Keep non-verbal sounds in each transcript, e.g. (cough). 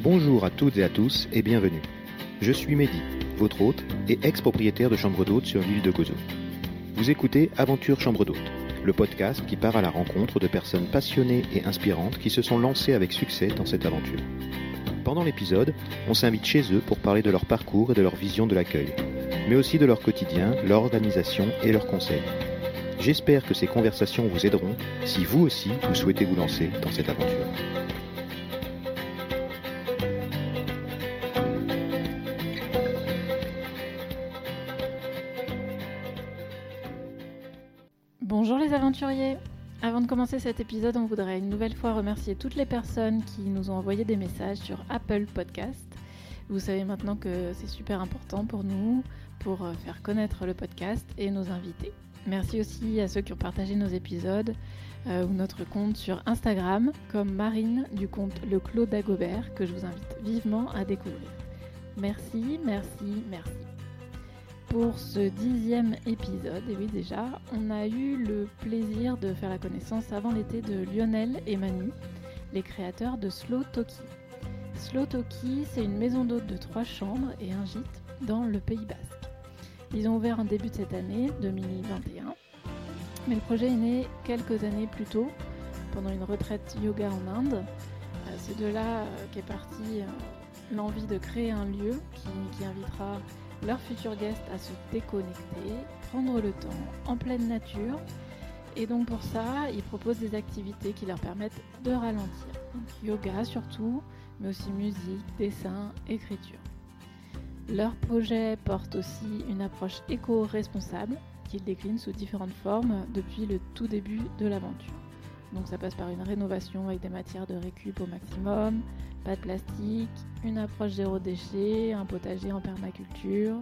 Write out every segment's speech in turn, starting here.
Bonjour à toutes et à tous et bienvenue. Je suis Mehdi, votre hôte et ex-propriétaire de chambre d'hôte sur l'île de Gozo. Vous écoutez Aventure Chambre d'hôte, le podcast qui part à la rencontre de personnes passionnées et inspirantes qui se sont lancées avec succès dans cette aventure. Pendant l'épisode, on s'invite chez eux pour parler de leur parcours et de leur vision de l'accueil, mais aussi de leur quotidien, leur organisation et leurs conseils. J'espère que ces conversations vous aideront si vous aussi vous souhaitez vous lancer dans cette aventure. Commencer cet épisode, on voudrait une nouvelle fois remercier toutes les personnes qui nous ont envoyé des messages sur Apple Podcast. Vous savez maintenant que c'est super important pour nous, pour euh, faire connaître le podcast et nos invités. Merci aussi à ceux qui ont partagé nos épisodes euh, ou notre compte sur Instagram, comme Marine du compte Le Clos d'Agobert, que je vous invite vivement à découvrir. Merci, merci, merci. Pour ce dixième épisode, et oui déjà, on a eu le plaisir de faire la connaissance avant l'été de Lionel et Manu, les créateurs de Slow Toki. Slow Toki, c'est une maison d'hôte de trois chambres et un gîte dans le Pays Basque. Ils ont ouvert en début de cette année, 2021. Mais le projet est né quelques années plus tôt, pendant une retraite yoga en Inde. Euh, C'est de là qu'est partie euh, l'envie de créer un lieu qui, qui invitera leurs futurs guests à se déconnecter, prendre le temps en pleine nature. Et donc pour ça, ils proposent des activités qui leur permettent de ralentir. Yoga surtout, mais aussi musique, dessin, écriture. Leur projet porte aussi une approche éco-responsable qu'ils déclinent sous différentes formes depuis le tout début de l'aventure. Donc ça passe par une rénovation avec des matières de récup au maximum, pas de plastique, une approche zéro déchet, un potager en permaculture,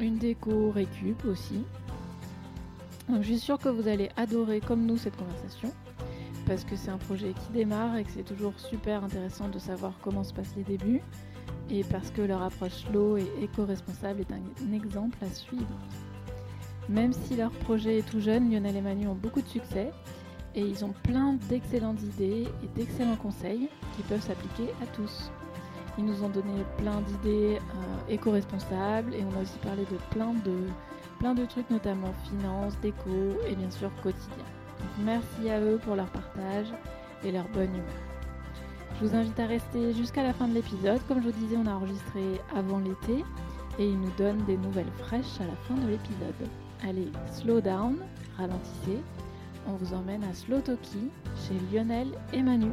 une déco récup aussi. Donc je suis sûre que vous allez adorer comme nous cette conversation parce que c'est un projet qui démarre et que c'est toujours super intéressant de savoir comment se passent les débuts et parce que leur approche slow et éco-responsable est un, un exemple à suivre. Même si leur projet est tout jeune, Lionel et Manu ont beaucoup de succès et ils ont plein d'excellentes idées et d'excellents conseils qui peuvent s'appliquer à tous. Ils nous ont donné plein d'idées euh, éco-responsables et on a aussi parlé de plein de, plein de trucs, notamment finances, déco et bien sûr quotidien. Merci à eux pour leur partage et leur bonne humeur. Je vous invite à rester jusqu'à la fin de l'épisode. Comme je vous disais, on a enregistré avant l'été et ils nous donnent des nouvelles fraîches à la fin de l'épisode. Allez, slow down, ralentissez. On vous emmène à Slow Toki chez Lionel et Manu.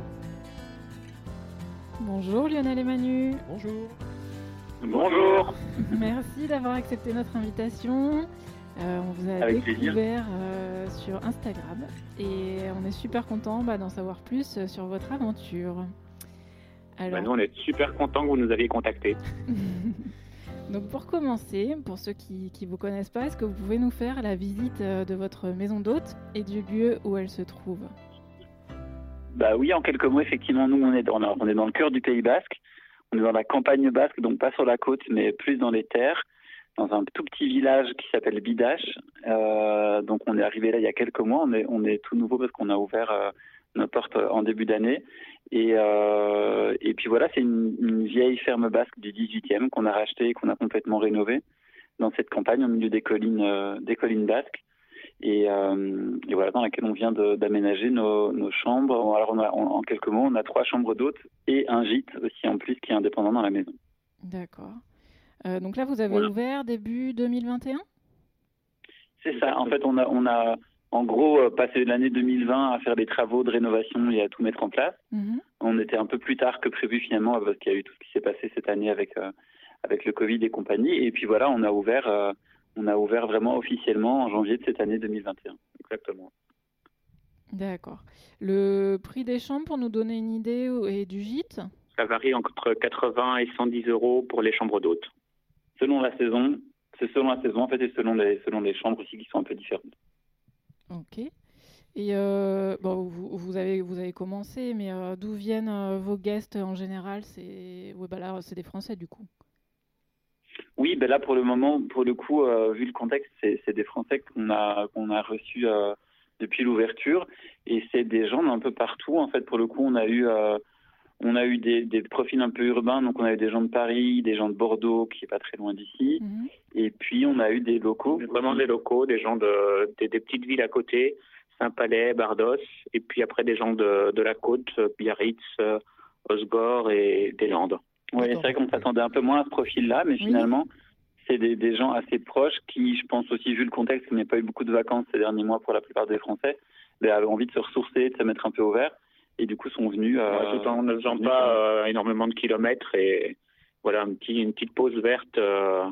Bonjour Lionel et Manu. Bonjour. Bonjour. (laughs) Merci d'avoir accepté notre invitation. Euh, on vous a Avec découvert euh, sur Instagram et on est super content bah, d'en savoir plus euh, sur votre aventure. Alors, Bah, nous, on est super contents que vous nous aviez contactés. (laughs) donc pour commencer, pour ceux qui ne vous connaissent pas, est-ce que vous pouvez nous faire la visite euh, de votre maison d'hôte et du lieu où elle se trouve? Bah oui, en quelques mots, effectivement, nous, on est dans, on est dans le cœur du Pays Basque. On est dans la campagne basque, donc pas sur la côte, mais plus dans les terres, dans un tout petit village qui s'appelle Bidache. Euh, donc on est arrivé là il y a quelques mois. On est, on est tout nouveau parce qu'on a ouvert euh, nos portes en début d'année. Et, euh, et puis voilà, c'est une, une vieille ferme basque du 18e qu'on a rachetée et qu'on a complètement rénovée dans cette campagne au milieu des collines, euh, des collines basques. Et, euh, et voilà, dans laquelle on vient d'aménager nos, nos chambres. Alors, on a, en, en quelques mots, on a trois chambres d'hôtes et un gîte aussi en plus qui est indépendant dans la maison. D'accord. Donc là, vous avez Voilà. ouvert début 2021 C'est ça. En fait, on a, on a en gros euh, passé l'année 2020 à faire des travaux de rénovation et à tout mettre en place. Mhm. On était un peu plus tard que prévu finalement parce qu'il y a eu tout ce qui s'est passé cette année avec euh, avec le Covid et compagnie. Et puis voilà, on a ouvert, euh, on a ouvert vraiment officiellement en janvier de cette année 2021. Exactement. D'accord. Le prix des chambres, pour nous donner une idée, et du gîte? Ça varie entre 80 et 110 euros pour les chambres d'hôtes. Selon la saison, c'est selon la saison en fait et selon les selon les chambres aussi qui sont un peu différentes. Ok. Et euh, bon, vous, vous avez, vous avez commencé, mais euh, d'où viennent euh, vos guests en général? C'est ouais, bah c'est des Français du coup. Oui, ben là pour le moment, pour le coup, vu le contexte, c'est des Français qu'on a qu'on a reçus depuis l'ouverture et c'est des gens d'un peu partout. En fait, pour le coup, on a eu On a eu des, profils un peu urbains, donc on a eu des gens de Paris, des gens de Bordeaux, qui est pas très loin d'ici. Mhm. Et puis on a eu des locaux. Vraiment des locaux, des gens de, des, petites villes à côté, Saint-Palais, Bardos, et puis après des gens de, de la côte, Biarritz, Osgore et des Landes. Oui, c'est vrai qu'on s'attendait un peu moins à ce profil-là, mais finalement, c'est des, des, gens assez proches qui, je pense aussi, vu le contexte, qu'il n'y a pas eu beaucoup de vacances ces derniers mois pour la plupart des Français, ben, avaient envie de se ressourcer, de se mettre un peu au vert et du coup sont venus euh, tout en ne faisant pas euh, énormément de kilomètres et voilà un petit, une petite pause verte euh,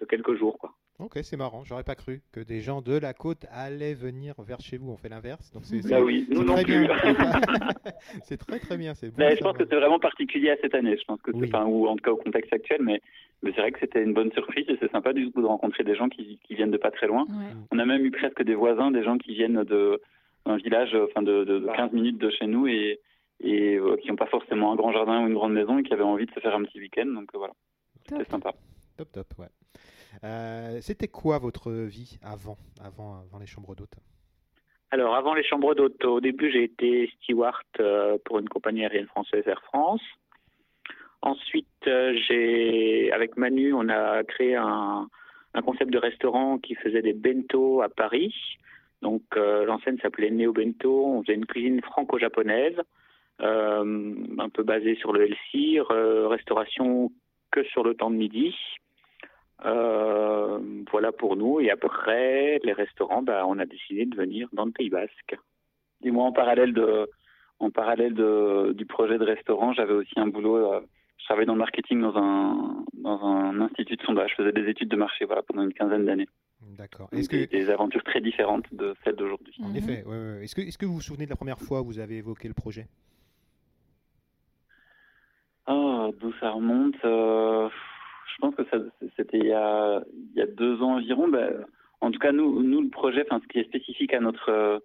de quelques jours quoi. Ok, c'est marrant. J'aurais pas cru que des gens de la côte allaient venir vers chez vous. On fait l'inverse. Donc c'est bah oui, nous non très plus. (laughs) (laughs) c'est très très bien. Bon, je pense que c'est vraiment particulier à cette année. Je pense que c'est, enfin, ou en tout cas au contexte actuel, mais, mais c'est vrai que c'était une bonne surprise et c'est sympa du coup de rencontrer des gens qui, qui viennent de pas très loin. On a même eu presque des voisins, des gens qui viennent de un village, enfin de, de, 15 minutes de chez nous et, et euh, qui n'ont pas forcément un grand jardin ou une grande maison et qui avaient envie de se faire un petit week-end. Donc euh, voilà, c'était sympa. Top, top, ouais. Euh, c'était quoi votre vie avant, avant, avant les chambres d'hôtes? Alors, avant les chambres d'hôtes, au début, j'ai été steward pour une compagnie aérienne française Air France. Ensuite, j'ai, avec Manu, on a créé un, un, concept de restaurant qui faisait des bento à Paris. Donc euh, l'enseigne s'appelait Neo Bento. On faisait une cuisine franco-japonaise, euh, un peu basée sur le LC, restauration que sur le temps de midi. Euh, voilà pour nous. Et après, les restaurants, bah, on a décidé de venir dans le Pays Basque. Et moi, en parallèle du projet de restaurant, j'avais aussi un boulot. je travaillais dans le marketing dans un, dans un institut de sondage. Je faisais des études de marché voilà, pendant une quinzaine d'années. D'accord. Est-ce que... Des aventures très différentes de celles d'aujourd'hui. En effet, Est-ce que, est que vous vous souvenez de la première fois où vous avez évoqué le projet? Oh, d'où ça remonte euh, Je pense que c'était il, y a, il y a deux ans environ. Ben, en tout cas, nous, nous le projet, ce qui est spécifique à notre,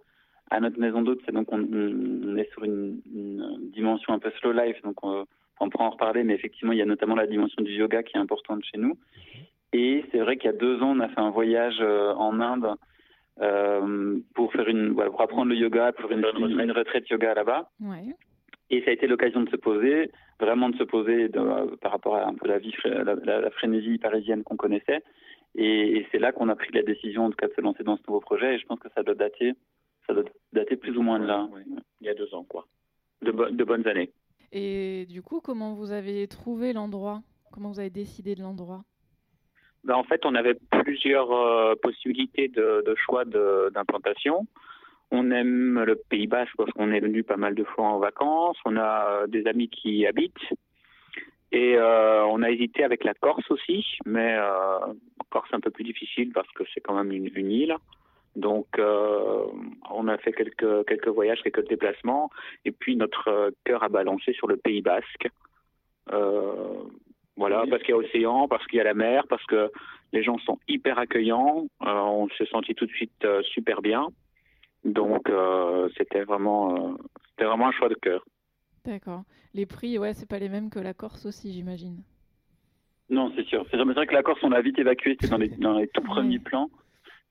à notre maison d'hôte, c'est donc on, on, est sur une, dimension un peu slow life, donc on, on pourra en reparler, mais effectivement, il y a notamment la dimension du yoga qui est importante chez nous. Et c'est vrai qu'il y a deux ans, on a fait un voyage euh, en Inde euh, pour faire une, pour apprendre le yoga, pour faire une, une, retraite yoga là-bas. Ouais. Et ça a été l'occasion de se poser, vraiment de se poser par rapport à un peu la vie, la, frénésie parisienne qu'on connaissait. Et, c'est là qu'on a pris la décision, en tout cas, de se lancer dans ce nouveau projet. Et je pense que ça doit dater, ça doit dater plus ou moins de là. Il y a deux ans, quoi. De, de bonnes années. Et du coup, comment vous avez trouvé l'endroit? Comment vous avez décidé de l'endroit? Ben, en fait, on avait plusieurs euh, possibilités de, de choix d'implantation. On aime le Pays Basque parce qu'on est venu pas mal de fois en vacances. On a euh, des amis qui y habitent. Et euh, on a hésité avec la Corse aussi, mais euh, Corse un peu plus difficile parce que c'est quand même une, une, île. Donc euh, on a fait quelques quelques voyages, quelques déplacements, et puis notre cœur a balancé sur le Pays Basque. Voilà, parce qu'il y a océan, parce qu'il y a la mer, parce que les gens sont hyper accueillants. Euh, on se sentit tout de suite euh, super bien. Donc euh, c'était vraiment, c'était vraiment un choix de cœur. D'accord. Les prix, ouais, c'est pas les mêmes que la Corse aussi, j'imagine. Non, c'est sûr. C'est vrai que la Corse, on l'a vite évacué, c'était dans les, (laughs) dans les tout premiers plans,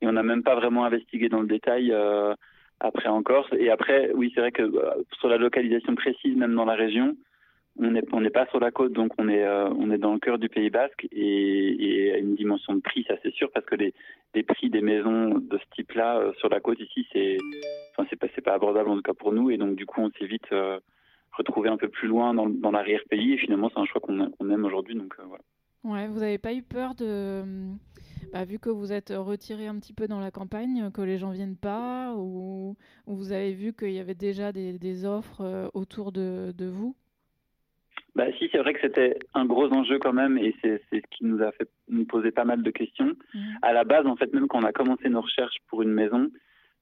et on n'a même pas vraiment investigué dans le détail après en Corse. Et après, oui, c'est vrai que sur la localisation précise, même dans la région, on n'est on pas sur la côte, donc on est euh, on est dans le cœur du Pays Basque et, à une dimension de prix, ça c'est sûr, parce que les, prix des maisons de ce type-là euh, sur la côte ici, c'est enfin pas pas abordable en tout cas pour nous, et donc du coup on s'est vite euh, retrouvé un peu plus loin dans, dans l'arrière-pays, et finalement c'est un choix qu'on aime aujourd'hui, donc voilà. Ouais, vous n'avez pas eu peur de, bah, vu que vous êtes retiré un petit peu dans la campagne, que les gens viennent pas, ou, ou vous avez vu qu'il y avait déjà des, offres autour de vous? Bah si, c'est vrai que c'était un gros enjeu quand même, et c'est ce qui nous a fait nous poser pas mal de questions. Mmh. À la base, en fait, même quand on a commencé nos recherches pour une maison,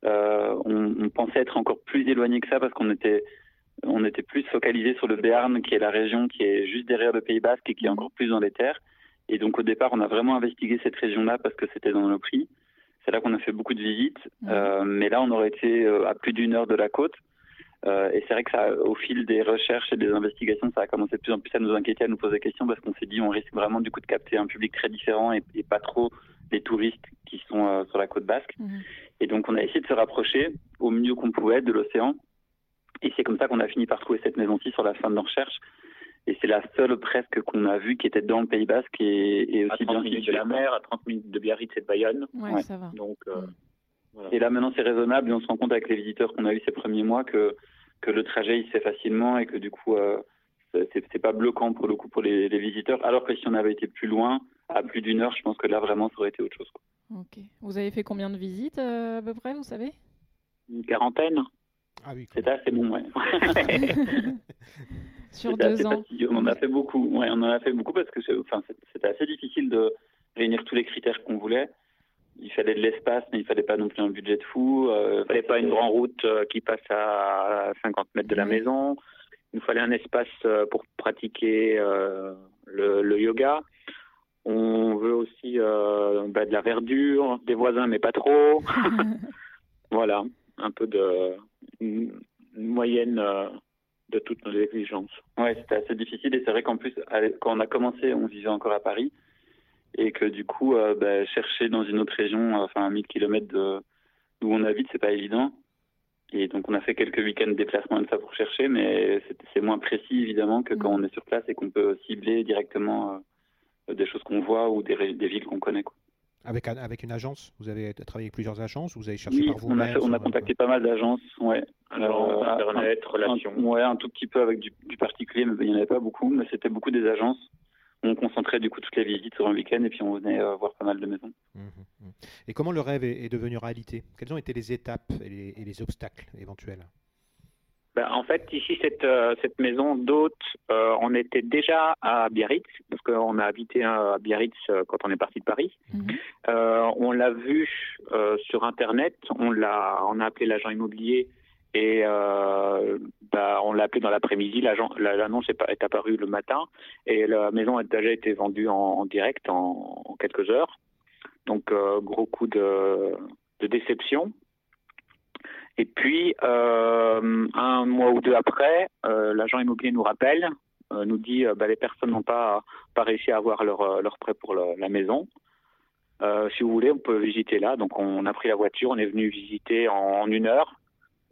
euh, on, on, pensait être encore plus éloigné que ça parce qu'on était on était plus focalisé sur le Béarn, qui est la région qui est juste derrière le Pays Basque et qui est encore plus dans les terres. Et donc au départ, on a vraiment investigué cette région-là parce que c'était dans nos prix. C'est là qu'on a fait beaucoup de visites. Mmh. Euh, mais là, on aurait été euh, à plus d'une heure de la côte. Euh, et c'est vrai que ça, au fil des recherches et des investigations, ça a commencé de plus en plus à nous inquiéter, à nous poser des questions, parce qu'on s'est dit on risque vraiment du coup de capter un public très différent et, pas trop les touristes qui sont euh, sur la côte basque. Mhm. Et donc on a essayé de se rapprocher au mieux qu'on pouvait de l'océan. Et c'est comme ça qu'on a fini par trouver cette maison-ci sur la fin de nos recherches. Et c'est la seule presque qu'on a vue qui était dans le Pays Basque et, et aussi à 30 bien minutes de la mer, à 30 minutes de Biarritz et de Bayonne. Ouais, Ouais. ça va. Donc, euh, voilà. Et là maintenant c'est raisonnable et on se rend compte avec les visiteurs qu'on a eu ces premiers mois que, que le trajet il se fait facilement et que du coup euh, c'est c'est pas bloquant pour le coup pour les, les visiteurs. Alors que si on avait été plus loin, à plus d'une heure, je pense que là vraiment ça aurait été autre chose. quoi. Ok. Vous avez fait combien de visites euh, à peu près, vous savez? Une quarantaine. Ah oui. C'était assez bon, ouais. (laughs) Sur (laughs) C'était deux ans. fastidieux. On en a fait beaucoup. Ouais, on en a fait beaucoup parce que c'est- enfin, c'est- c'était assez difficile de réunir tous les critères qu'on voulait. Il fallait de l'espace, mais il fallait pas non plus un budget de fou. Euh, Il fallait pas une grande route euh, qui passe à 50 mètres de la maison. Il nous fallait un espace euh, pour pratiquer euh, le, le yoga. On veut aussi euh, bah, de la verdure, des voisins, mais pas trop. (laughs) voilà, un peu de une, une moyenne euh, de toutes nos exigences. Ouais, c'était assez difficile et c'est vrai qu'en plus, quand on a commencé, on vivait encore à Paris et que du coup, euh, bah, chercher dans une autre région, euh, enfin à 1000 km de d'où on habite, c'est pas évident. Et donc on a fait quelques week-ends de déplacement et de ça pour chercher, mais c'est- moins précis évidemment que quand Mm. on est sur place et qu'on peut cibler directement euh, des choses qu'on voit ou des, villes qu'on connaît. Quoi. Avec, un- avec une agence? Vous avez travaillé avec plusieurs agences ou Vous avez cherché Oui, par on vous-même a, fait- on a contacté pas mal d'agences, ouais. Alors, Internet, un- relations. un- ouais, un tout petit peu avec du, du particulier, mais il n'y en avait pas beaucoup, mais c'était beaucoup des agences. On concentrait du coup toutes les visites sur un week-end et puis on venait euh, voir pas mal de maisons. Mhm, mhm. Et comment le rêve est, est devenu réalité? Quelles ont été les étapes et les, et les obstacles éventuels? Ben, en fait, ici, cette, euh, cette maison d'hôte, euh, on était déjà à Biarritz, parce qu'on a habité à Biarritz euh, quand on est parti de Paris. On l'a vu euh, sur Internet, on l'a, on a appelé l'agent immobilier et euh, bah, on l'a appelé dans l'après-midi. L'annonce est, apparue le matin et la maison a déjà été vendue en, direct en, quelques heures. Donc euh, gros coup de, déception. Et puis euh, un mois ou deux après, l'agent immobilier nous rappelle, nous dit bah, les personnes n'ont pas réussi à avoir leur, leur prêt pour la maison. Si vous voulez, on peut visiter là. Donc, on a pris la voiture, on est venu visiter en une heure.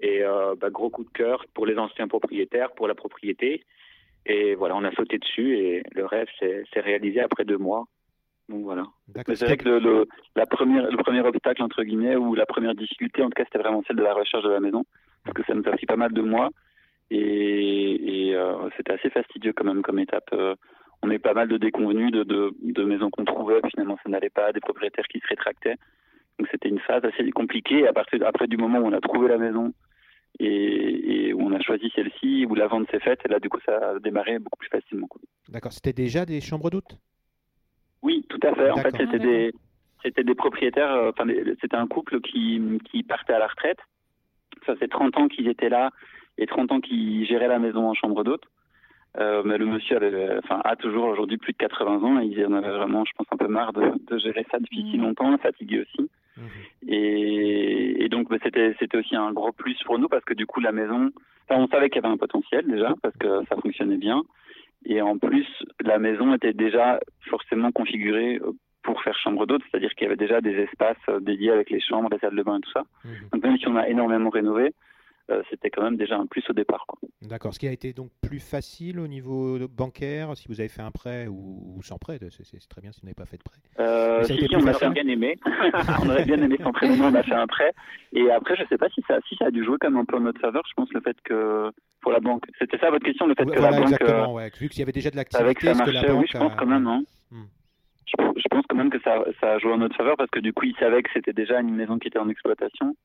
Et euh, bah, gros coup de cœur pour les anciens propriétaires, pour la propriété. Et voilà, on a sauté dessus et le rêve s'est réalisé après deux mois. Donc voilà. C'est vrai que le, le- la première, le premier obstacle, entre guillemets, ou la première difficulté, en tout cas, c'était vraiment celle de la recherche de la maison, parce que ça nous a pris pas mal de mois. Et, et, euh, c'était assez fastidieux quand même comme étape. Euh, on a eu pas mal de déconvenus de, de, de maisons qu'on trouvait, finalement ça n'allait pas, des propriétaires qui se rétractaient. Donc c'était une phase assez compliquée. Et à partir, après du moment où on a trouvé la maison et, et où on a choisi celle-ci, où la vente s'est faite, et là du coup ça a démarré beaucoup plus facilement. D'accord. C'était déjà des chambres d'hôtes? Oui, tout à fait. En fait, c'était Ah, des c'était des propriétaires. euh, Enfin, c'était un couple qui qui partait à la retraite. Ça fait 30 ans qu'ils étaient là et 30 ans qu'ils géraient la maison en chambre d'hôte. Euh, mais le monsieur avait, enfin, a toujours aujourd'hui plus de 80 ans et il en avait vraiment, je pense, un peu marre de, de gérer ça depuis si Mhm. longtemps, fatigué aussi. Mhm. Et, et donc, bah, c'était c'était aussi un gros plus pour nous parce que du coup, la maison, on savait qu'il y avait un potentiel déjà parce que ça fonctionnait bien. Et en plus, la maison était déjà forcément configurée pour faire chambre d'hôte, c'est-à-dire qu'il y avait déjà des espaces euh, dédiés avec les chambres, les salles de bain et tout ça. Mhm. Donc même si on a énormément rénové, c'était quand même déjà un plus au départ. D'accord. Ce qui a été donc plus facile au niveau bancaire, si vous avez fait un prêt ou, ou sans prêt, c'est très bien si vous n'avez pas fait de prêt. Euh, Mais si, si, on a facile fait- bien aimé. (laughs) on aurait bien aimé s'entraîner, on a fait un prêt. Et après, je sais pas si ça, si ça a dû jouer comme un peu en notre faveur. Je pense le fait que pour la banque, c'était ça votre question, le fait que voilà, la banque, euh, exactement. ouais. Vu qu'il y avait déjà de avec l'activité, la banque oui, je pense a- quand même. Hein. Hmm. Je, je pense quand même que ça, ça a joué en notre faveur parce que du coup, ils savaient que c'était déjà une maison qui était en exploitation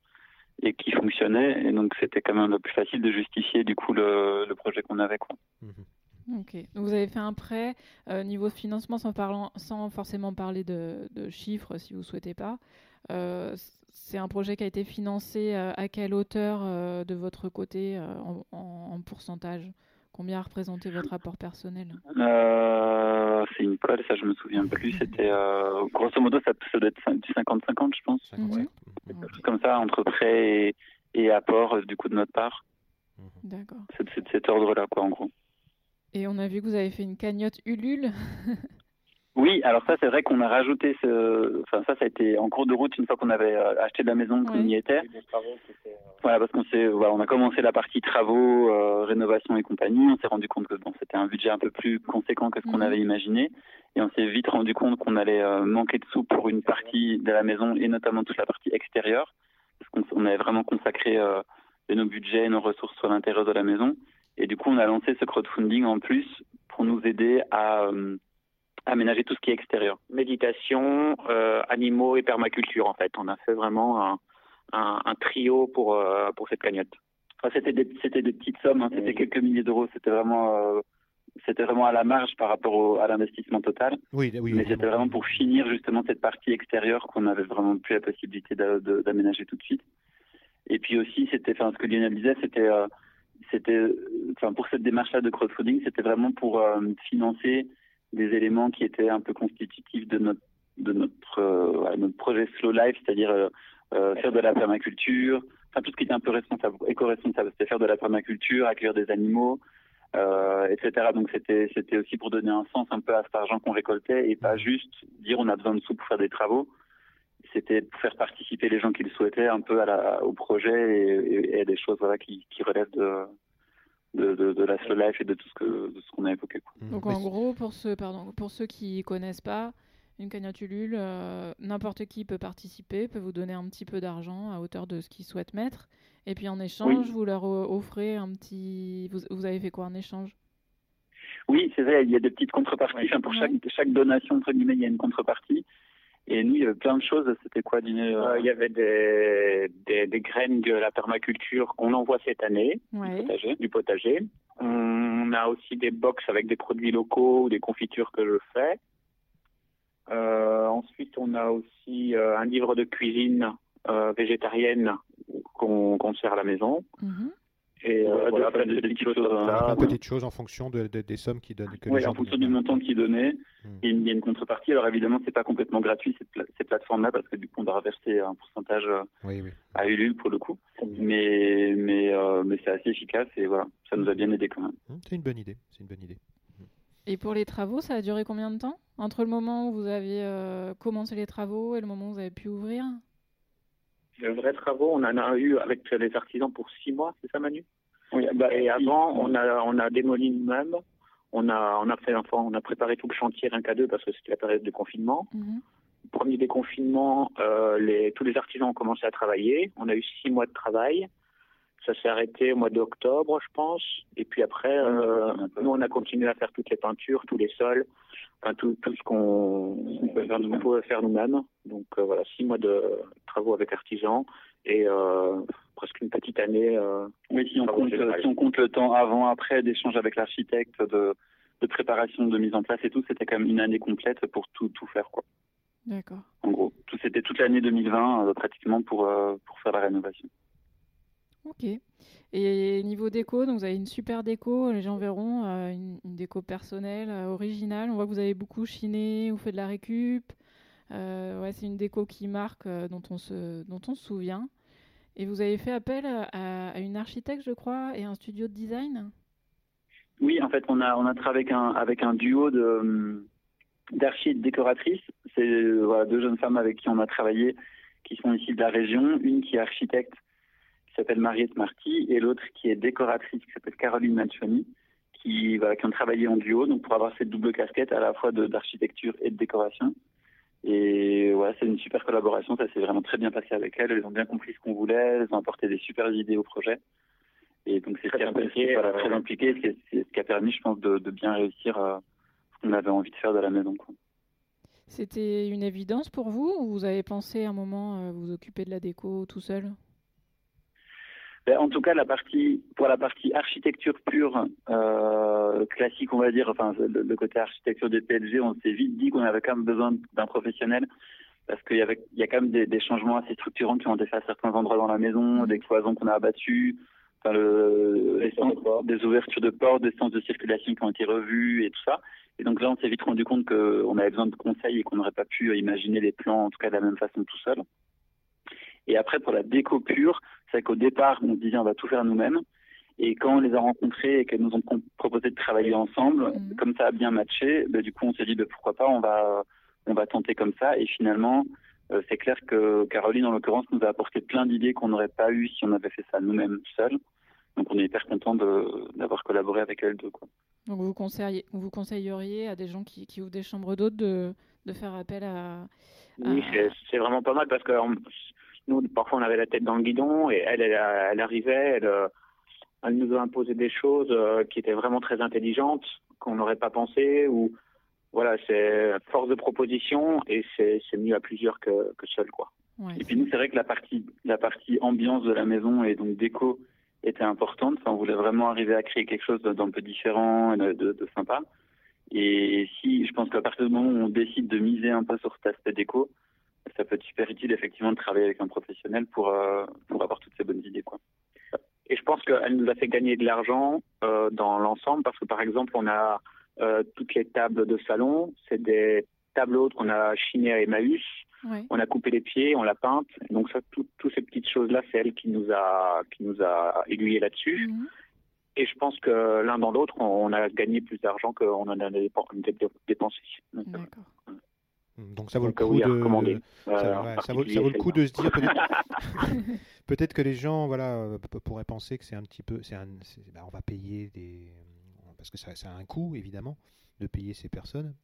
et qui fonctionnait, et donc c'était quand même le plus facile de justifier du coup le, le projet qu'on avait. Quoi. Mhm. Ok. Donc, vous avez fait un prêt euh, niveau financement sans, parlant, sans forcément parler de, chiffres si vous souhaitez pas. Euh, c'est un projet qui a été financé euh, à quelle hauteur de votre côté en pourcentage? Combien a représenté votre apport personnel Euh, c'est une colle, ça je me souviens plus. C'était euh, grosso modo, ça, ça doit être du 50-50, je pense. 55. Mhm. Ok, Comme ça, entre prêt et, et apport, euh, du coup, de notre part. Mhm. D'accord. C'est c'est de cet ordre-là, quoi, en gros. Et on a vu que vous avez fait une cagnotte Ulule. (laughs) Oui, alors ça c'est vrai qu'on a rajouté ce, enfin ça ça a été en cours de route une fois qu'on avait euh, acheté de la maison qu'on y était. Voilà parce qu'on s'est, voilà, on a commencé la partie travaux, euh, rénovation et compagnie. On s'est rendu compte que bon c'était un budget un peu plus conséquent que ce qu'on Mhm. avait imaginé et on s'est vite rendu compte qu'on allait euh, manquer de sous pour une partie de la maison et notamment toute la partie extérieure parce qu'on on avait vraiment consacré euh, nos budgets et nos ressources sur l'intérieur de la maison et du coup on a lancé ce crowdfunding en plus pour nous aider à euh, aménager tout ce qui est extérieur. Méditation, euh, animaux et permaculture, en fait. On a fait vraiment un, un, un trio pour, euh, pour cette cagnotte. Enfin, c'était des c'était des petites sommes, hein, c'était quelques milliers d'euros, c'était vraiment euh, c'était vraiment à la marge par rapport au, à l'investissement total, Oui, oui. mais c'était vraiment pour finir justement cette partie extérieure qu'on n'avait vraiment plus la possibilité d'aménager tout de suite. Et puis aussi, c'était, enfin, ce que Lionel disait, c'était, euh, c'était, euh, enfin, pour cette démarche-là de crowdfunding, c'était vraiment pour euh, financer des éléments qui étaient un peu constitutifs de notre, de notre, euh, projet Slow Life, c'est-à-dire euh, euh, faire de la permaculture, enfin tout ce qui était un peu responsable, éco-responsable, c'était faire de la permaculture, accueillir des animaux, etc. Donc c'était, aussi pour donner un sens un peu à cet argent qu'on récoltait et pas juste dire on a besoin de sous pour faire des travaux c'était pour faire participer les gens qui le souhaitaient un peu au projet et, à des choses voilà, qui relèvent de, de, de, de la slow life et de tout ce que de ce qu'on a évoqué. Quoi. Mm. Donc en gros, pour ceux, pardon, pour ceux qui connaissent pas, une cagnotte Ulule, euh, n'importe qui peut participer, peut vous donner un petit peu d'argent à hauteur de ce qu'il souhaite mettre. Et puis en échange, vous leur offrez un petit. Vous, vous avez fait quoi en échange? Oui, c'est vrai, il y a des petites contreparties. Ouais. Enfin, pour Ouais. chaque, chaque donation, entre guillemets, il y a une contrepartie. Et nous, il y avait plein de choses. C'était quoi, dîner Euh, Il y avait des, des, des graines de la permaculture qu'on envoie cette année Ouais. potager. du potager. On a aussi des box avec des produits locaux ou des confitures que je fais. Euh, ensuite, on a aussi euh, un livre de cuisine euh, végétarienne qu'on qu'on sert à la maison. Mhm. Et euh, voilà, des- plein des de petites choses hein. plein de petites choses en fonction de, de- des sommes qui donnent que les Oui, gens en fonction du montant qu'ils donnaient, Mm. il y a une- il y a une contrepartie. Alors évidemment, c'est pas complètement gratuit ces, pla- ces plateformes-là parce que du coup, on doit reverser un pourcentage euh, Oui, oui. à Ulule pour le coup. Mais mais euh, mais c'est assez efficace et voilà, ça nous a bien aidé quand même. Mm, C'est une bonne idée. C'est une bonne idée. Et pour les travaux, ça a duré combien de temps? Entre le moment où vous aviez euh, commencé les travaux et le moment où vous avez pu ouvrir? Le vrai travaux, on en a eu avec les artisans pour six mois, c'est ça Manu? Oui, bah, Et avant, on a, on a démoli nous-mêmes. On a, on a fait, enfin, on a préparé tout le chantier rien qu'à deux parce que c'était la période de confinement. Mhm. Premier déconfinement, euh, les, tous les artisans ont commencé à travailler. On a eu six mois de travail. Ça s'est arrêté au mois d'octobre, je pense. Et puis après, euh, nous, on a continué à faire toutes les peintures, tous les sols, enfin, tout, tout ce qu'on On pouvait faire nous-mêmes. Donc euh, voilà, six mois de travaux avec artisans et euh, presque une petite année. euh, Oui, si on, compte, général. si on compte le temps avant, après, d'échange avec l'architecte, de, de préparation, de mise en place et tout, c'était quand même une année complète pour tout, tout faire, quoi. D'accord. En gros, tout c'était toute l'année 2020 euh, pratiquement pour, euh, pour faire la rénovation. Ok. Et niveau déco, donc vous avez une super déco, les gens verront, euh, une, déco personnelle, euh, originale. On voit que vous avez beaucoup chiné ou fait de la récup. Euh, ouais, c'est une déco qui marque, dont, on se, dont on se souvient. Et vous avez fait appel à, une architecte, je crois, et un studio de design? Oui, en fait, on a, on a travaillé avec un, duo de, hum, d'archi et décoratrices. C'est deux jeunes femmes avec qui on a travaillé, qui sont ici de la région. Une qui est architecte, qui s'appelle Mariette Marty, et l'autre qui est décoratrice, qui s'appelle Caroline Manchoni, qui, voilà, qui ont travaillé en duo, donc pour avoir cette double casquette à la fois de- d'architecture et de décoration. Et voilà, c'est une super collaboration, ça s'est vraiment très bien passé avec elles. Elles ont bien compris ce qu'on voulait, elles ont apporté des super idées au projet. Et donc c'est ce Très voilà, très impliqué, c'est ce qui a permis, je pense, de, de bien réussir euh, ce qu'on avait envie de faire de la maison. Quoi. C'était une évidence pour vous ou vous avez pensé un moment euh, vous occuper de la déco tout seul? En tout cas, la partie, pour la partie architecture pure, euh, classique, on va dire, enfin le, le côté architecture des PLG, on s'est vite dit qu'on avait quand même besoin d'un professionnel parce qu'il y avait, il y a quand même des, des changements assez structurants qui ont été faits à certains endroits dans la maison, des cloisons qu'on a abattues, enfin le, les sens- des ouvertures de portes, des sens de circulation qui ont été revus et tout ça. Et donc là, on s'est vite rendu compte qu'on avait besoin de conseils et qu'on n'aurait pas pu imaginer les plans, en tout cas de la même façon tout seul. Et après, pour la déco pure, c'est qu'au départ, on se disait on va tout faire nous-mêmes. Et quand on les a rencontrés et qu'elles nous ont proposé de travailler ensemble, mhm. comme ça a bien matché, bah, du coup on s'est dit bah, pourquoi pas, on va, on va tenter comme ça. Et finalement, euh, c'est clair que Caroline, en l'occurrence, nous a apporté plein d'idées qu'on n'aurait pas eues si on avait fait ça nous-mêmes seuls. Donc on est hyper content d'avoir collaboré avec elle deux. Quoi. Donc vous, conseilleriez, vous conseilleriez à des gens qui, qui ouvrent des chambres d'hôtes de, de, faire appel à... Oui, c'est vraiment pas mal parce que nous, parfois on avait la tête dans le guidon et elle, elle, arrivait, elle, euh, elle, nous a imposé des choses euh, qui étaient vraiment très intelligentes, qu'on n'aurait pas pensé ou voilà, c'est force de proposition et c'est mieux à plusieurs que, que seul quoi. Et puis nous, c'est vrai que la partie, la partie ambiance de la maison et donc déco était importante. Enfin, on voulait vraiment arriver à créer quelque chose d'un peu différent, de, de, de sympa. Et si, je pense qu'à partir du moment où on décide de miser un peu sur cet aspect déco, ça peut être super utile effectivement de travailler avec un professionnel pour, euh, pour avoir toutes ces bonnes idées. Quoi. Et je pense qu'elle nous a fait gagner de l'argent euh, dans l'ensemble parce que par exemple, on a euh, toutes les tables de salon, c'est des tables hautes qu'on a chinées à Emmaüs. On a coupé les pieds, on l'a peinte. Donc ça, toutes ces petites choses-là, c'est elle qui nous a qui nous a aiguillé là-dessus. Mhm. Et je pense que l'un dans l'autre, on a gagné plus d'argent qu'on en a dépensé. D'accord. Donc ça vaut le coup de ça, vaut, le coup de se dire (laughs) peut-être que les gens voilà pourraient penser que c'est un petit peu c'est bah, on va payer des parce que ça, ça, a un coût évidemment de payer ces personnes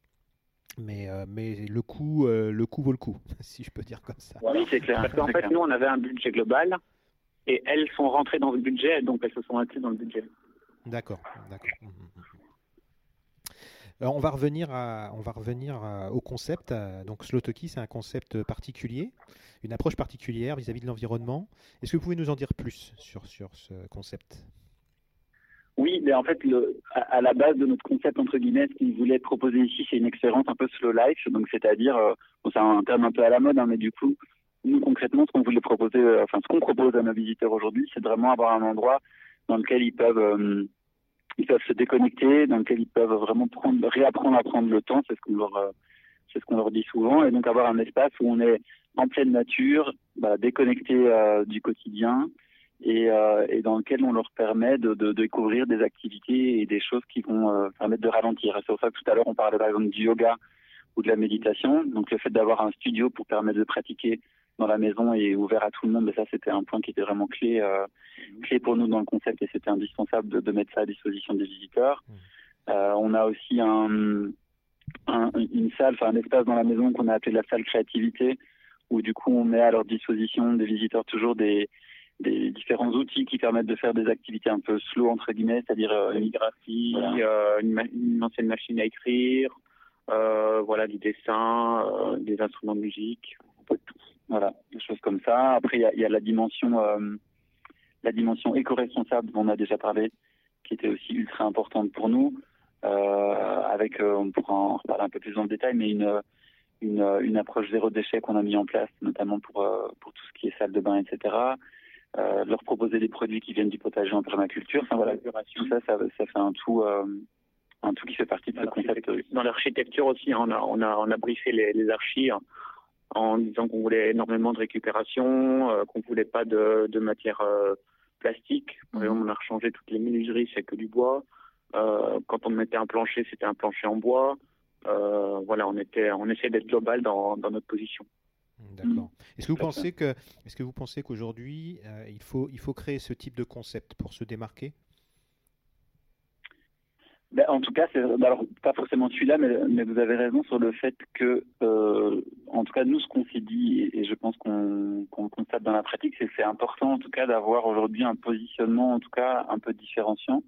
mais, euh, mais le coût, euh, le coût vaut le coup, (laughs) si je peux dire comme ça. Oui, c'est clair. Parce qu'en fait, nous, on avait un budget global et elles sont rentrées dans le budget, donc elles se sont incluses dans le budget. D'accord, d'accord. Mmh, mmh, mmh. Alors on va revenir, à, on va revenir au concept. Donc Slotoki, c'est un concept particulier, une approche particulière vis-à-vis -vis de l'environnement. Est-ce que vous pouvez nous en dire plus sur, sur ce concept? Oui, mais en fait, à, la base de notre concept, entre guillemets, ce qu'on voulait proposer ici, c'est une expérience un peu slow life. Donc, c'est-à-dire, euh, c'est un terme un peu à la mode, hein, mais du coup, nous, concrètement, ce qu'on voulait proposer, euh, enfin, ce qu'on propose à nos visiteurs aujourd'hui, c'est vraiment avoir un endroit dans lequel ils peuvent, euh, ils peuvent se déconnecter, dans lequel ils peuvent vraiment prendre, réapprendre à prendre le temps. C'est ce qu'on leur, c'est ce qu'on leur dit souvent. Et donc, avoir un espace où on est en pleine nature, bah, déconnecté du quotidien, et, euh, et, dans lequel on leur permet de, de, découvrir des activités et des choses qui vont euh, permettre de ralentir. c'est pour ça que tout à l'heure on parlait par exemple du yoga ou de la méditation. Donc le fait d'avoir un studio pour permettre de pratiquer dans la maison et ouvert à tout le monde, ben ça c'était un point qui était vraiment clé, euh, clé pour nous dans le concept et c'était indispensable de, de, mettre ça à disposition des visiteurs. Mmh. Euh, on a aussi un, un, une salle, enfin un espace dans la maison qu'on a appelé la salle créativité, où du coup on met à leur disposition des visiteurs toujours des des différents outils qui permettent de faire des activités un peu slow entre guillemets, c'est-à-dire euh, une graphie, euh, une, ancienne machine à écrire, euh, voilà du dessin, euh, des instruments de musique, un peu tout. Voilà, des choses comme ça. Après il y a, y a, la dimension la dimension éco-responsable dont on a déjà parlé, qui était aussi ultra importante pour nous. avec, on pourra en reparler un peu plus dans le détail, mais une une, une approche zéro déchet qu'on a mis en place, notamment pour pour tout ce qui est salle de bain, etc euh, leur proposer des produits qui viennent du potager en permaculture. Enfin voilà, tout ça, ça, ça fait un tout, euh, un tout qui fait partie de ce concept. Dans l'architecture aussi, on a, on a, on a briefé les, les archis en disant qu'on voulait énormément de récupération, euh, qu'on voulait pas de, de matière euh, plastique. Par exemple, on a rechangé toutes les menuiseries, c'est que du bois. Euh, quand on mettait un plancher, c'était un plancher en bois. Euh, voilà, on était, on essayait d'être global dans, dans notre position. D'accord. Est-ce que vous pensez que, est-ce que vous pensez qu'aujourd'hui euh, il faut il faut créer ce type de concept pour se démarquer? Ben, en tout cas, c'est, ben, alors, pas forcément celui-là, mais, mais, vous avez raison sur le fait que, euh, en tout cas, nous, ce qu'on s'est dit, et, je pense qu'on, constate dans la pratique, c'est que c'est important, en tout cas, d'avoir aujourd'hui un positionnement, en tout cas, un peu différenciant.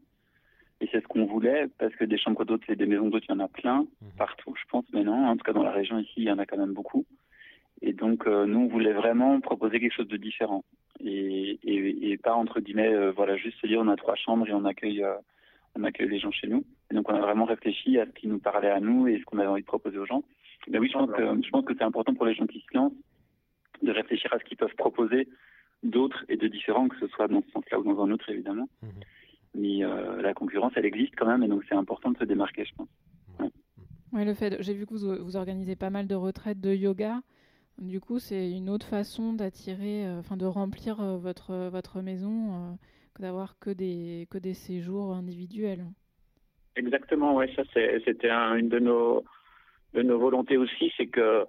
Et c'est ce qu'on voulait, parce que des chambres d'hôtes et des maisons d'hôtes, il y en a plein, mmh. partout, je pense, mais non, en tout cas, dans la région ici, il y en a quand même beaucoup. Et donc, euh, nous, on voulait vraiment proposer quelque chose de différent. Et, et, et pas, entre guillemets, euh, voilà, juste se dire on a trois chambres et on accueille, on accueille les gens chez nous. Et donc, on a vraiment réfléchi à ce qui nous parlait à nous et ce qu'on avait envie de proposer aux gens. Mais oui, je pense que, je pense que c'est important pour les gens qui se lancent de réfléchir à ce qu'ils peuvent proposer d'autres et de différents, que ce soit dans ce sens-là ou dans un autre, évidemment. Mmh. Mais euh, la concurrence, elle existe quand même, et donc c'est important de se démarquer, je pense. Ouais. Oui, le fait, j'ai vu que vous, vous organisez pas mal de retraites de yoga. Du coup, c'est une autre façon d'attirer, euh, enfin de remplir euh, votre, votre maison. D'avoir que des, que des séjours individuels. Exactement, ouais, ça c'était une de nos, de nos volontés aussi, c'est que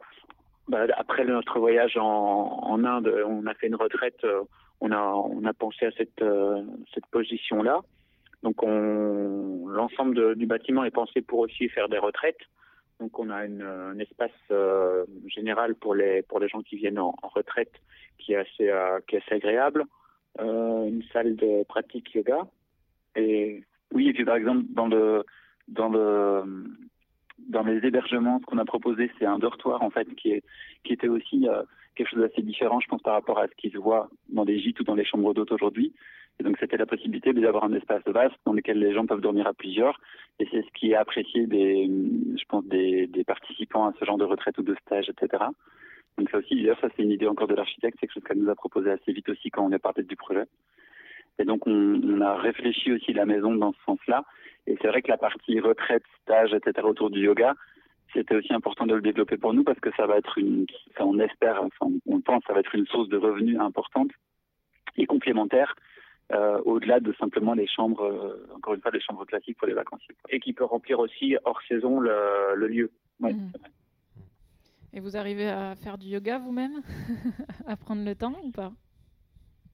bah, après notre voyage en, en, Inde, on a fait une retraite, on a, on a pensé à cette, cette position-là. Donc l'ensemble du bâtiment est pensé pour aussi faire des retraites. Donc on a un espace euh, général pour les pour les gens qui viennent en, retraite qui est assez euh, qui est assez agréable, euh, une salle de pratique yoga et oui et puis par exemple dans le dans le dans les hébergements ce qu'on a proposé c'est un dortoir en fait qui est qui était aussi euh, quelque chose d'assez différent je pense par rapport à ce qui se voit dans les gîtes ou dans les chambres d'hôtes aujourd'hui et donc c'était la possibilité d'avoir un espace vaste dans lequel les gens peuvent dormir à plusieurs. Et c'est ce qui est apprécié des, je pense, des, des, participants à ce genre de retraite ou de stage, etc. Donc ça aussi, d'ailleurs, ça c'est une idée encore de l'architecte, c'est quelque chose qu'elle nous a proposé assez vite aussi quand on est parti du projet. Et donc on, on, a réfléchi aussi la maison dans ce sens-là. Et c'est vrai que la partie retraite, stage, etc. autour du yoga, c'était aussi important de le développer pour nous parce que ça va être une, on espère, enfin, on pense, ça va être une source de revenus importante et complémentaire euh, au-delà de simplement les chambres, euh, encore une fois, les chambres classiques pour les vacanciers. Et qui peut remplir aussi hors saison le, le lieu. Ouais, mmh. Et vous arrivez à faire du yoga vous-même (laughs) À prendre le temps ou pas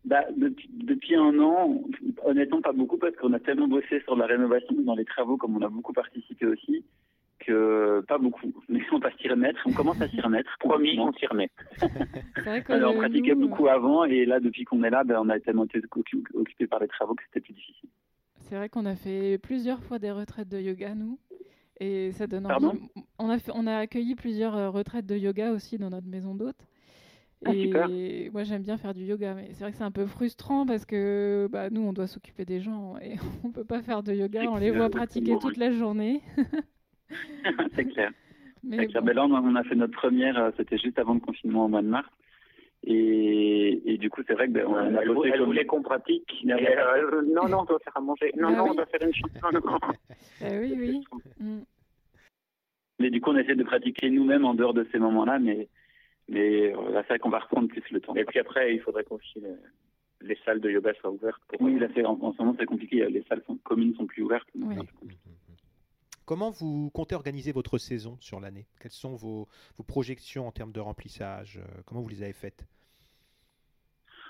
bah, depuis, depuis, un an, honnêtement pas beaucoup parce qu'on a tellement bossé sur la rénovation dans les travaux comme on a beaucoup participé aussi que pas beaucoup, mais on va s'y remettre, on commence à s'y remettre. (laughs) Promis, on s'y remet. Alors, on pratiquait beaucoup avant et là, depuis qu'on est là, ben, on a tellement été occupé par les travaux que c'était plus difficile. C'est vrai qu'on a fait plusieurs fois des retraites de yoga, nous. Et ça donne envie. On a, fait, on a accueilli plusieurs euh, retraites de yoga aussi dans notre maison d'hôte. Ah, et super. moi j'aime bien faire du yoga, mais c'est vrai que c'est un peu frustrant parce que bah, nous on doit s'occuper des gens et (laughs) on peut pas faire de yoga, on les voit pratiquer toute la journée. (laughs) c'est clair. (laughs) Mais, bon. là, on a fait notre première, euh, c'était juste avant le confinement au mois de mars. Et, et du coup, c'est vrai que ben, on a elle, voulait qu'on pratique. Et, euh, non, non, on doit faire à manger. Non, ah, non, oui. on doit faire une chanson. eh oui, oui. Mais du coup, on essaie de pratiquer nous-mêmes en dehors de ces moments-là, mais, mais euh, c'est vrai qu'on va reprendre plus le temps. Et puis après, il faudrait qu'aussi les, les salles de yoga soient ouvertes. Pour oui, là, en, en, ce moment, c'est compliqué. Les salles sont, communes sont plus ouvertes. Oui. Comment vous comptez organiser votre saison sur l'année? Quelles sont vos, vos, projections en termes de remplissage? Comment vous les avez faites?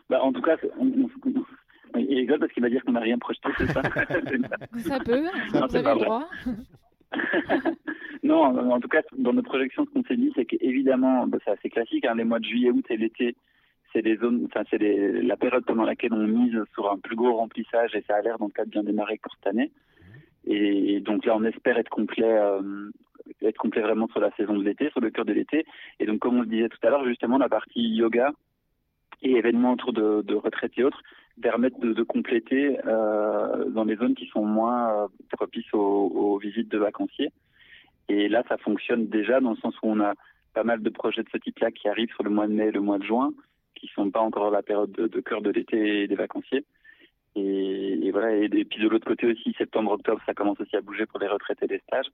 Bah, En tout cas, on, on, on, il rigole parce qu'il va dire qu'on n'a rien projeté, c'est ça? (laughs) Ça peut, ça vous avez le droit. (laughs) (laughs) non, en tout cas, dans nos projections, ce qu'on s'est dit, c'est qu'évidemment, bah, c'est assez classique, hein, les mois de juillet, août et l'été, c'est des zones, enfin c'est la période pendant laquelle on mise sur un plus gros remplissage et ça a l'air dans le cas de bien démarrer pour cette année. Et donc là, on espère être complet, euh, être complet vraiment sur la saison de l'été, sur le cœur de l'été. Et donc, comme on le disait tout à l'heure, justement, la partie yoga et événements autour de, de retraites et autres permettent de, compléter euh, dans les zones qui sont moins euh, propices aux, visites de vacanciers. Et là, ça fonctionne déjà dans le sens où on a pas mal de projets de ce type-là qui arrivent sur le mois de mai et le mois de juin, qui sont pas encore la période de, cœur de l'été des vacanciers. Et, voilà. Et, puis de l'autre côté aussi, septembre-octobre, ça commence aussi à bouger pour les retraites et les stages.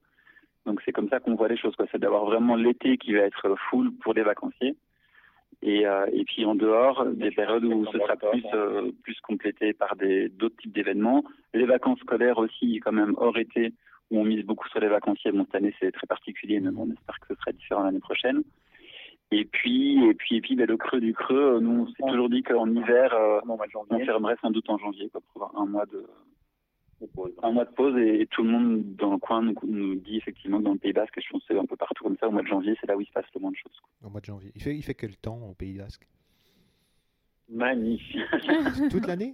Donc c'est comme ça qu'on voit les choses. C'est d'avoir vraiment l'été qui va être full pour les vacanciers. Et, euh, et puis en dehors, des périodes où ce sera plus, euh, plus complété par d'autres types d'événements. Les vacances scolaires aussi, quand même hors été, où on mise beaucoup sur les vacanciers. Bon, cette année c'est très particulier, mais bon, on espère que ce sera différent l'année prochaine. Et puis, et puis, et puis, ben, le creux du creux, nous, on s'est toujours dit qu'en hiver, euh, on fermerait sans doute en janvier, quoi, pour avoir un mois de, un mois de pause. Et, et, tout le monde dans le coin nous, nous dit effectivement que dans le Pays Basque, je pense que c'est un peu partout comme ça, au mois de janvier, c'est là où il se passe le moins de choses. Au mois de janvier. Il fait, il fait quel temps au Pays Basque? Magnifique. (laughs) Toute l'année?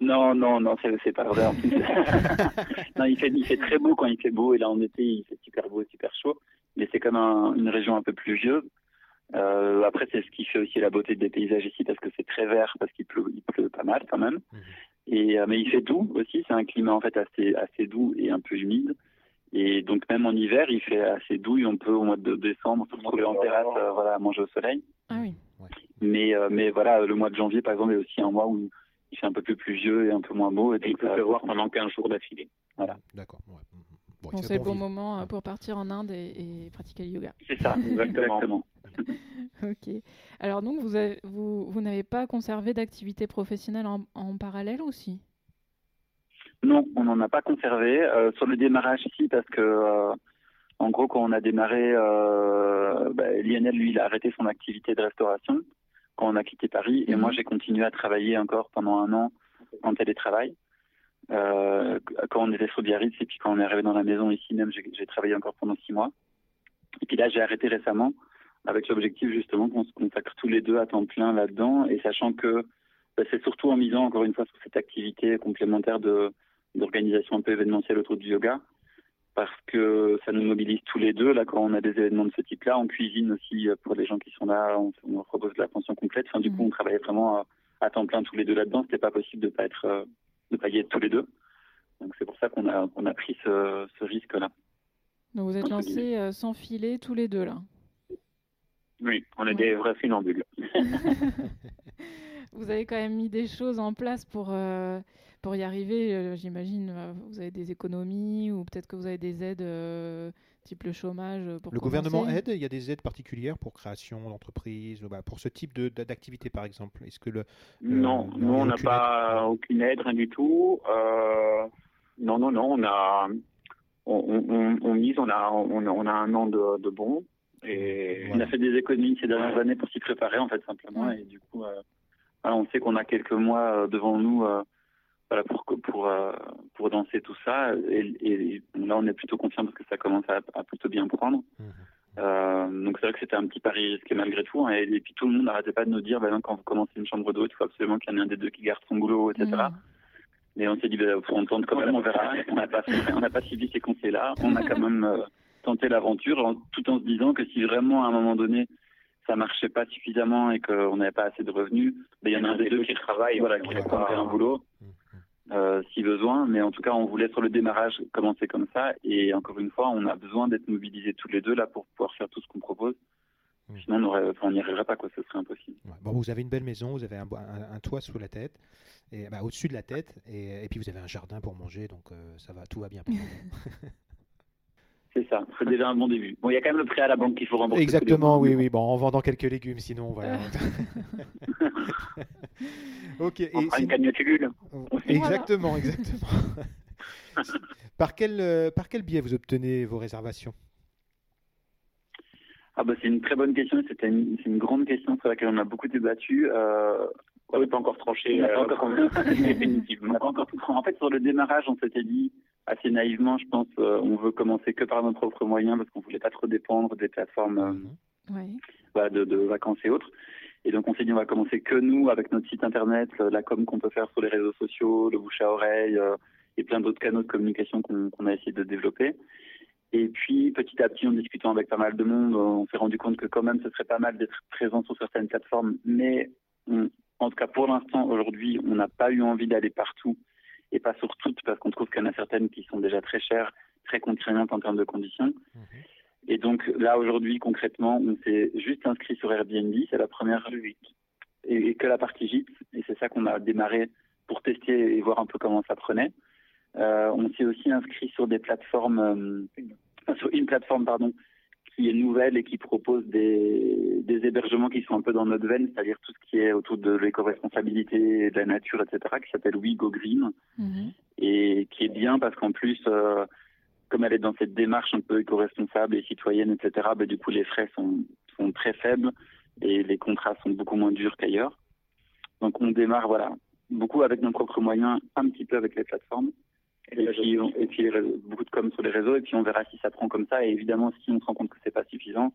Non, non, non, c'est pas vrai. En plus. (laughs) non, il fait, il fait très beau quand il fait beau, et là en été, il fait super beau et super chaud. Mais c'est comme un, une région un peu pluvieuse. Euh, après, c'est ce qui fait aussi la beauté des paysages ici, parce que c'est très vert, parce qu'il pleut, il pleut pas mal quand même. Mmh. Et euh, mais il fait doux aussi. C'est un climat en fait assez assez doux et un peu humide. Et donc même en hiver, il fait assez doux. Et on peut au mois de décembre se retrouver en terrasse, euh, voilà, à manger au soleil. Ah oui. Ouais. Mais euh, mais voilà, le mois de janvier par exemple est aussi un mois où il fait un peu plus pluvieux et un peu moins beau. Et, et il peut pleuvoir pendant 15 jours d'affilée. Voilà. D'accord. Ouais. Bon, bon c'est le bon, moment pour partir en Inde et, et pratiquer le yoga. C'est ça, (laughs) exactement. (laughs) ok. Alors donc vous, avez, vous, vous n'avez pas conservé d'activité professionnelle en, en, parallèle aussi? Non, on n'en a pas conservé. Euh, sur le démarrage, si, parce que euh, en gros, quand on a démarré, euh, bah, Lionel, lui, il a arrêté son activité de restauration quand on a quitté Paris, et moi, mhm. j'ai continué à travailler encore pendant un an en télétravail. Euh, quand on était sur Biarritz et puis quand on est arrivé dans la maison ici même, j'ai travaillé encore pendant six mois. Et puis là, j'ai arrêté récemment avec l'objectif justement qu'on se consacre tous les deux à temps plein là-dedans et sachant que bah, c'est surtout en misant encore une fois sur cette activité complémentaire de d'organisation un peu événementielle autour du yoga parce que ça nous mobilise tous les deux. Là, quand on a des événements de ce type-là, on cuisine aussi pour les gens qui sont là, on, on propose de la pension complète. Enfin, du coup, mmh. on travaillait vraiment à, temps plein tous les deux là-dedans. C'était pas possible de pas être euh, de être tous les deux. Donc c'est pour ça qu'on a, pris ce, ce risque-là. Donc vous êtes lancés euh, sans filet tous les deux là Oui, on est des vrais funambules. (laughs) (laughs) vous avez quand même mis des choses en place pour, euh, pour y arriver. Euh, j'imagine, vous avez des économies ou peut-être que vous avez des aides type le chômage pour Le gouvernement aide Il y a des aides particulières pour création d'entreprise, bah, pour ce type d'activité par exemple Est-ce que le, Non, nous on n'a pas aucune aide, rien du tout. Euh, non, non, non, on a, on, on, mise, on a, on, a un an de, de bon. Et on a fait des économies ces dernières années pour s'y préparer en fait simplement. Et du coup, euh, on sait qu'on a quelques mois euh, devant nous voilà, pour, pour, euh, pour danser tout ça. Et, et, là, on est plutôt confiant parce que ça commence à, à plutôt bien prendre. Mmh. Euh, donc c'est vrai que c'était un petit pari risqué malgré tout. Hein, et, et, puis tout le monde n'arrêtait pas de nous dire, bah, quand vous commencez une chambre d'hôte, il faut absolument qu'il y en ait un des deux qui garde son boulot, etc. Mmh. Et on s'est dit, bah, faut on tente quand même, on verra. On n'a pas, on n'a pas suivi ces conseils-là. On a quand même euh, tenté l'aventure, tout en se disant que si vraiment à un moment donné ça marchait pas suffisamment et qu'on n'avait pas assez de revenus, bah, il y en a un des deux qui travaille, voilà, qui a un boulot. Mmh. Euh, si besoin. Mais en tout cas, on voulait sur le démarrage commencer comme ça. Et encore une fois, on a besoin d'être mobilisés tous les deux là pour pouvoir faire tout ce qu'on propose. Mmh. Sinon, on n'y arriverait pas, quoi. Ce serait impossible. Bon, vous avez une belle maison, vous avez un, un, toit sous la tête, et bah, au-dessus de la tête, et, et, puis vous avez un jardin pour manger, donc euh, ça va, tout va bien. (laughs) C'est ça, c'est déjà un bon début. Bon, il y a quand même le prêt à la banque qu'il faut rembourser. Exactement, oui, oui. Bon, en vendant quelques légumes, sinon, voilà. (laughs) ok. Et On une cagnotte Exactement, exactement. (laughs) par, quel, euh, par quel biais vous obtenez vos réservations? Ah bah, C'est une très bonne question. C'est une, une, grande question sur laquelle on a beaucoup débattu. Euh, on n'est pas encore tranché. Euh, encore... (laughs) définitivement. encore tout... En fait, sur le démarrage, on s'était dit assez naïvement, je pense, euh, on veut commencer que par nos propres moyens parce qu'on voulait pas trop dépendre des plateformes euh, mhm. bah, de, de, vacances et autres. Et donc on s'est dit on va commencer que nous avec notre site internet, la com qu'on peut faire sur les réseaux sociaux, le bouche à oreille euh, et plein d'autres canaux de communication qu'on a essayé de développer. Et puis petit à petit en discutant avec pas mal de monde, on s'est rendu compte que quand même ce serait pas mal d'être présent sur certaines plateformes, mais en tout cas pour l'instant aujourd'hui on n'a pas eu envie d'aller partout et pas sur toutes parce qu'on trouve qu'il y en a certaines qui sont déjà très chères, très contraignantes en termes de conditions. Mhm. Et donc là aujourd'hui concrètement, on s'est juste inscrit sur Airbnb, c'est la première et, que la partie gîte, et c'est ça qu'on a démarré pour tester et voir un peu comment ça prenait. Euh, on s'est aussi inscrit sur des plateformes, euh, sur une plateforme pardon, qui est nouvelle et qui propose des, des hébergements qui sont un peu dans notre veine, c'est-à-dire tout ce qui est autour de l'éco-responsabilité, de la nature, etc., qui s'appelle We Go Green, mhm. et qui est bien parce qu'en plus, euh, comme elle est dans cette démarche un peu éco-responsable et citoyenne, etc., bah, du coup, les frais sont, sont très faibles et les contrats sont beaucoup moins durs qu'ailleurs. Donc, on démarre, voilà, beaucoup avec nos propres moyens, un petit peu avec les plateformes. Et puis, et puis beaucoup de com sur les réseaux, et puis on verra si ça prend comme ça. Et évidemment, si on se rend compte que c'est pas suffisant,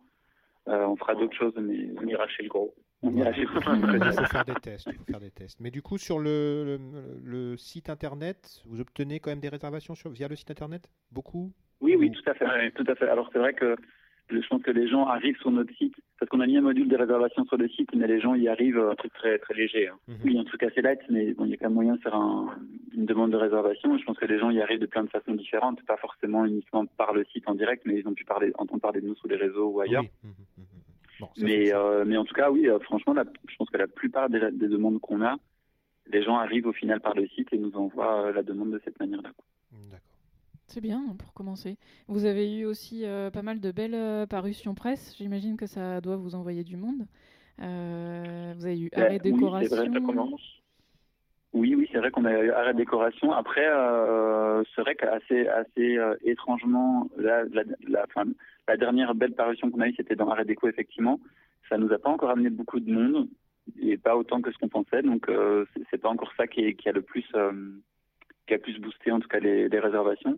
euh, on fera d'autres choses, mais on ira chez le gros. On ira chez le gros. Il faut (laughs) faire des tests. Il faut faire des tests. Mais du coup, sur le, le, site internet, vous obtenez quand même des réservations sur, via le site internet? Beaucoup? Oui, oui, tout à fait. Tout à fait. Alors c'est vrai que je pense que les gens arrivent sur notre site parce qu'on a mis un module de réservation sur le site, mais les gens y arrivent. Un truc très très léger. Hein. Mhm. Oui, un truc assez light, mais bon, il y a quand même moyen de faire un, une demande de réservation. Je pense que les gens y arrivent de plein de façons différentes, pas forcément uniquement par le site en direct, mais ils ont pu parler, entendre parler de nous sur les réseaux ou ailleurs. Mhm, mhm, mais euh, mais en tout cas, oui, euh, franchement, je pense que la plupart des, des demandes qu'on a, les gens arrivent au final par le site et nous envoient euh, la demande de cette manière-là. D'accord. C'est bien hein, pour commencer. Vous avez eu aussi euh, pas mal de belles euh, parutions presse. J'imagine que ça doit vous envoyer du monde. Euh, vous avez eu Ouais, arrêt oui, décoration. c'est vrai, ça commence. Oui, oui, c'est vrai qu'on a eu arrêt décoration. Après, c'est vrai qu'assez assez, étrangement, la, la, la, enfin, la dernière belle parution qu'on a eue, c'était dans arrêt déco, effectivement. Ça nous a pas encore amené beaucoup de monde, et pas autant que ce qu'on pensait. Donc, c'est- pas encore ça qui, est- qui a le plus, qui a plus boosté, en tout cas, les, les réservations.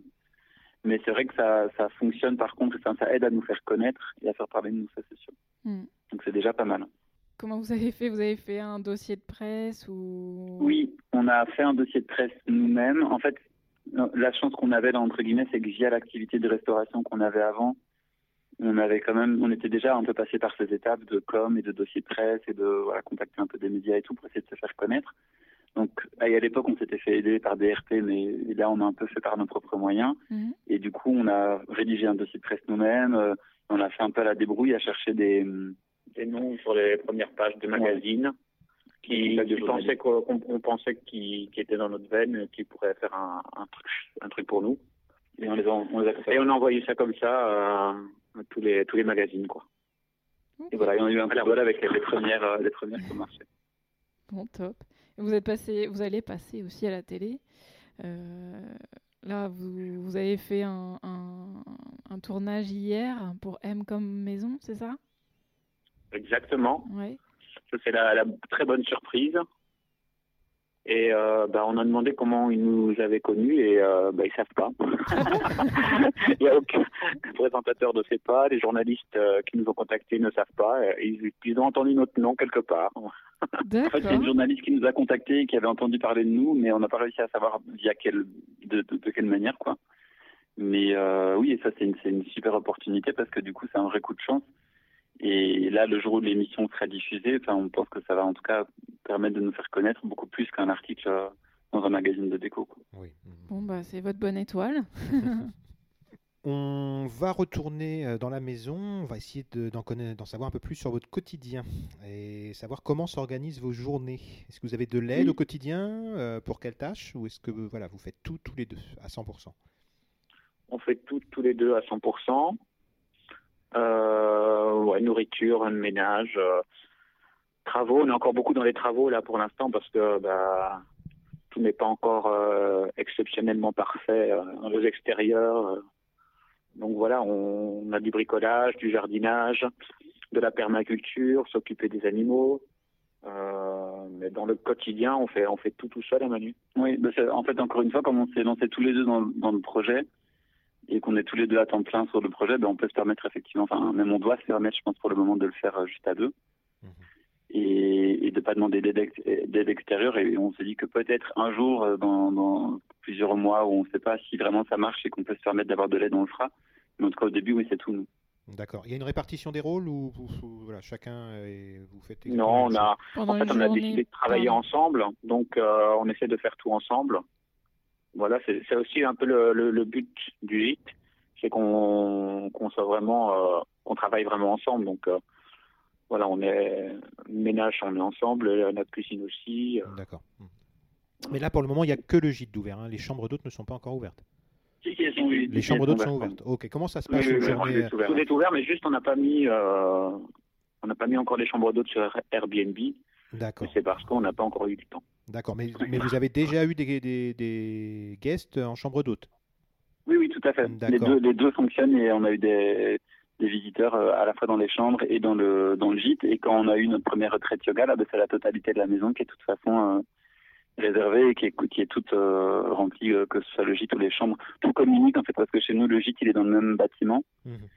Mais c'est vrai que ça, ça fonctionne, par contre, ça, ça aide à nous faire connaître et à faire parler de nous, ça, c'est sûr. Hmm. Donc, c'est déjà pas mal. Comment vous avez fait? Vous avez fait un dossier de presse ou? Oui, on a fait un dossier de presse nous-mêmes. En fait, la chance qu'on avait, là, entre guillemets, c'est que via l'activité de restauration qu'on avait avant, on avait quand même, on était déjà un peu passé par ces étapes de com et de dossier de presse et de voilà, contacter un peu des médias et tout pour essayer de se faire connaître. Donc, à l'époque, on s'était fait aider par DRP, mais là, on a un peu fait par nos propres moyens. Mhm. Et du coup, on a rédigé un dossier de presse nous-mêmes. euh, on a fait un peu à la débrouille à chercher des, Des noms sur les premières pages de magazines qui, de qui pensaient qu'on qu'on- on pensait qui, qui étaient dans notre veine, qui pourraient faire un, un truc, un truc pour nous. et on les a, on les a fait Et on a envoyé ça comme ça euh, à tous les tous les magazines quoi. Et voilà, et on a eu un peu de avec les, les premières, euh, les premières (laughs) qui ont marché. Bon, top. Vous êtes passé, vous allez passer aussi à la télé. Euh, là, vous, vous avez fait un, un- un tournage hier pour M comme maison, c'est ça? Exactement. Ouais. Ça c'est la, la très bonne surprise. Et euh, bah, on a demandé comment ils nous avaient connus et euh, bah, ils savent pas. (laughs) Il y a aucun présentateur ne sait pas, les journalistes euh, qui nous ont contactés ne savent pas. Ils, ils ont entendu notre nom quelque part. En fait, il y a D'accord. une journaliste qui nous a contactés, qui avait entendu parler de nous, mais on n'a pas réussi à savoir via quelle, de, de, de quelle manière, quoi. Mais euh, oui, et ça, c'est une, c'est une super opportunité parce que du coup, c'est un vrai coup de chance. Et là, le jour où l'émission sera diffusée, enfin, on pense que ça va en tout cas permettre de nous faire connaître beaucoup plus qu'un article euh, dans un magazine de déco. Quoi. Oui. Bon, bah, c'est votre bonne étoile. (laughs) On va retourner euh, dans la maison, on va essayer de- d'en savoir un peu plus sur votre quotidien et savoir comment s'organisent vos journées. Est-ce que vous avez de l'aide Oui. au quotidien euh, pour quelle tâche ou est-ce que voilà, vous faites tout tous les deux à 100% On fait tout tous les deux à 100%. Euh, ouais, nourriture, ménage, euh, travaux. On est encore beaucoup dans les travaux là pour l'instant parce que bah, tout n'est pas encore exceptionnellement parfait dans les extérieurs. Donc voilà, on, a du bricolage, du jardinage, de la permaculture, s'occuper des animaux. Euh, mais dans le quotidien, on fait on fait tout tout seul à Manu. Oui, bah, en fait, encore une fois, comme on s'est lancé tous les deux dans, le projet et qu'on est tous les deux à temps plein sur le projet, ben, on peut se permettre effectivement, enfin, même on doit se permettre, je pense, pour le moment, de le faire euh, juste à deux. Et, et de pas demander d'aide ex- d'aide extérieure. Et on s'est dit que peut-être un jour, euh, dans, dans plusieurs mois, où on ne sait pas si vraiment ça marche et qu'on peut se permettre d'avoir de l'aide, on le fera. Mais en tout cas, au début, oui, c'est tout nous. D'accord. Il y a une répartition des rôles ou voilà, chacun vous faites Non, on a En fait, on a décidé de travailler pardon. ensemble, donc euh, on essaie de faire tout ensemble. Voilà, c'est aussi un peu le, le, le but du gîte, c'est qu'on qu'on soit vraiment, euh, qu'on travaille vraiment ensemble. Donc euh, voilà, on est ménage, on est ensemble, euh, notre cuisine aussi. euh. D'accord. Mais là, pour le moment, il n'y a que le gîte d'ouvert. hein. Les chambres d'hôtes ne sont pas encore ouvertes. Si, si, sont- si, Les chambres d'hôtes sont ouvertes. Ok. Comment ça se Oui, passe oui, oui, journée. Tout est ouvert, mais juste on n'a pas mis, euh, on n'a pas mis encore les chambres d'hôtes sur Airbnb. D'accord. C'est parce qu'on n'a pas encore eu du temps. D'accord. Mais, mais vous avez déjà eu des, des, des guests en chambre d'hôte Oui, oui, tout à fait. Les deux, les deux fonctionnent et on a eu des, des visiteurs euh, à la fois dans les chambres et dans le, dans le gîte. Et quand on a eu notre première retraite yoga, là, ben, c'est la totalité de la maison qui est de toute façon euh, réservée et qui est, qui est toute euh, remplie, euh, que ce soit le gîte ou les chambres. Tout communique en fait, parce que chez nous, le gîte, il est dans le même bâtiment. Mhm.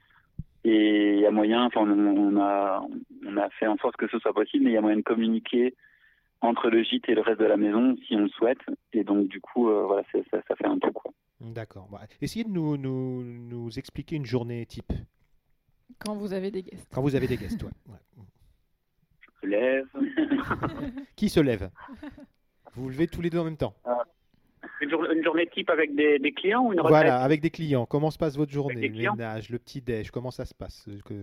Et il y a moyen, enfin, on, on a, on a fait en sorte que ce soit possible, mais il y a moyen de communiquer entre le gîte et le reste de la maison si on le souhaite. Et donc, du coup, euh, voilà, ça fait un tout, quoi. D'accord. Bah, essayez de nous, nous, nous expliquer une journée type. Quand vous avez des guests. Quand vous avez des guests, ouais. Ouais. Je lève. (laughs) Qui se lève? Vous vous levez tous les deux en même temps. Une, jour- une journée type avec des, des clients ou une retraite Voilà, avec des clients. Comment se passe votre journée? Le ménage, le petit déj, comment ça se passe? Euh, que...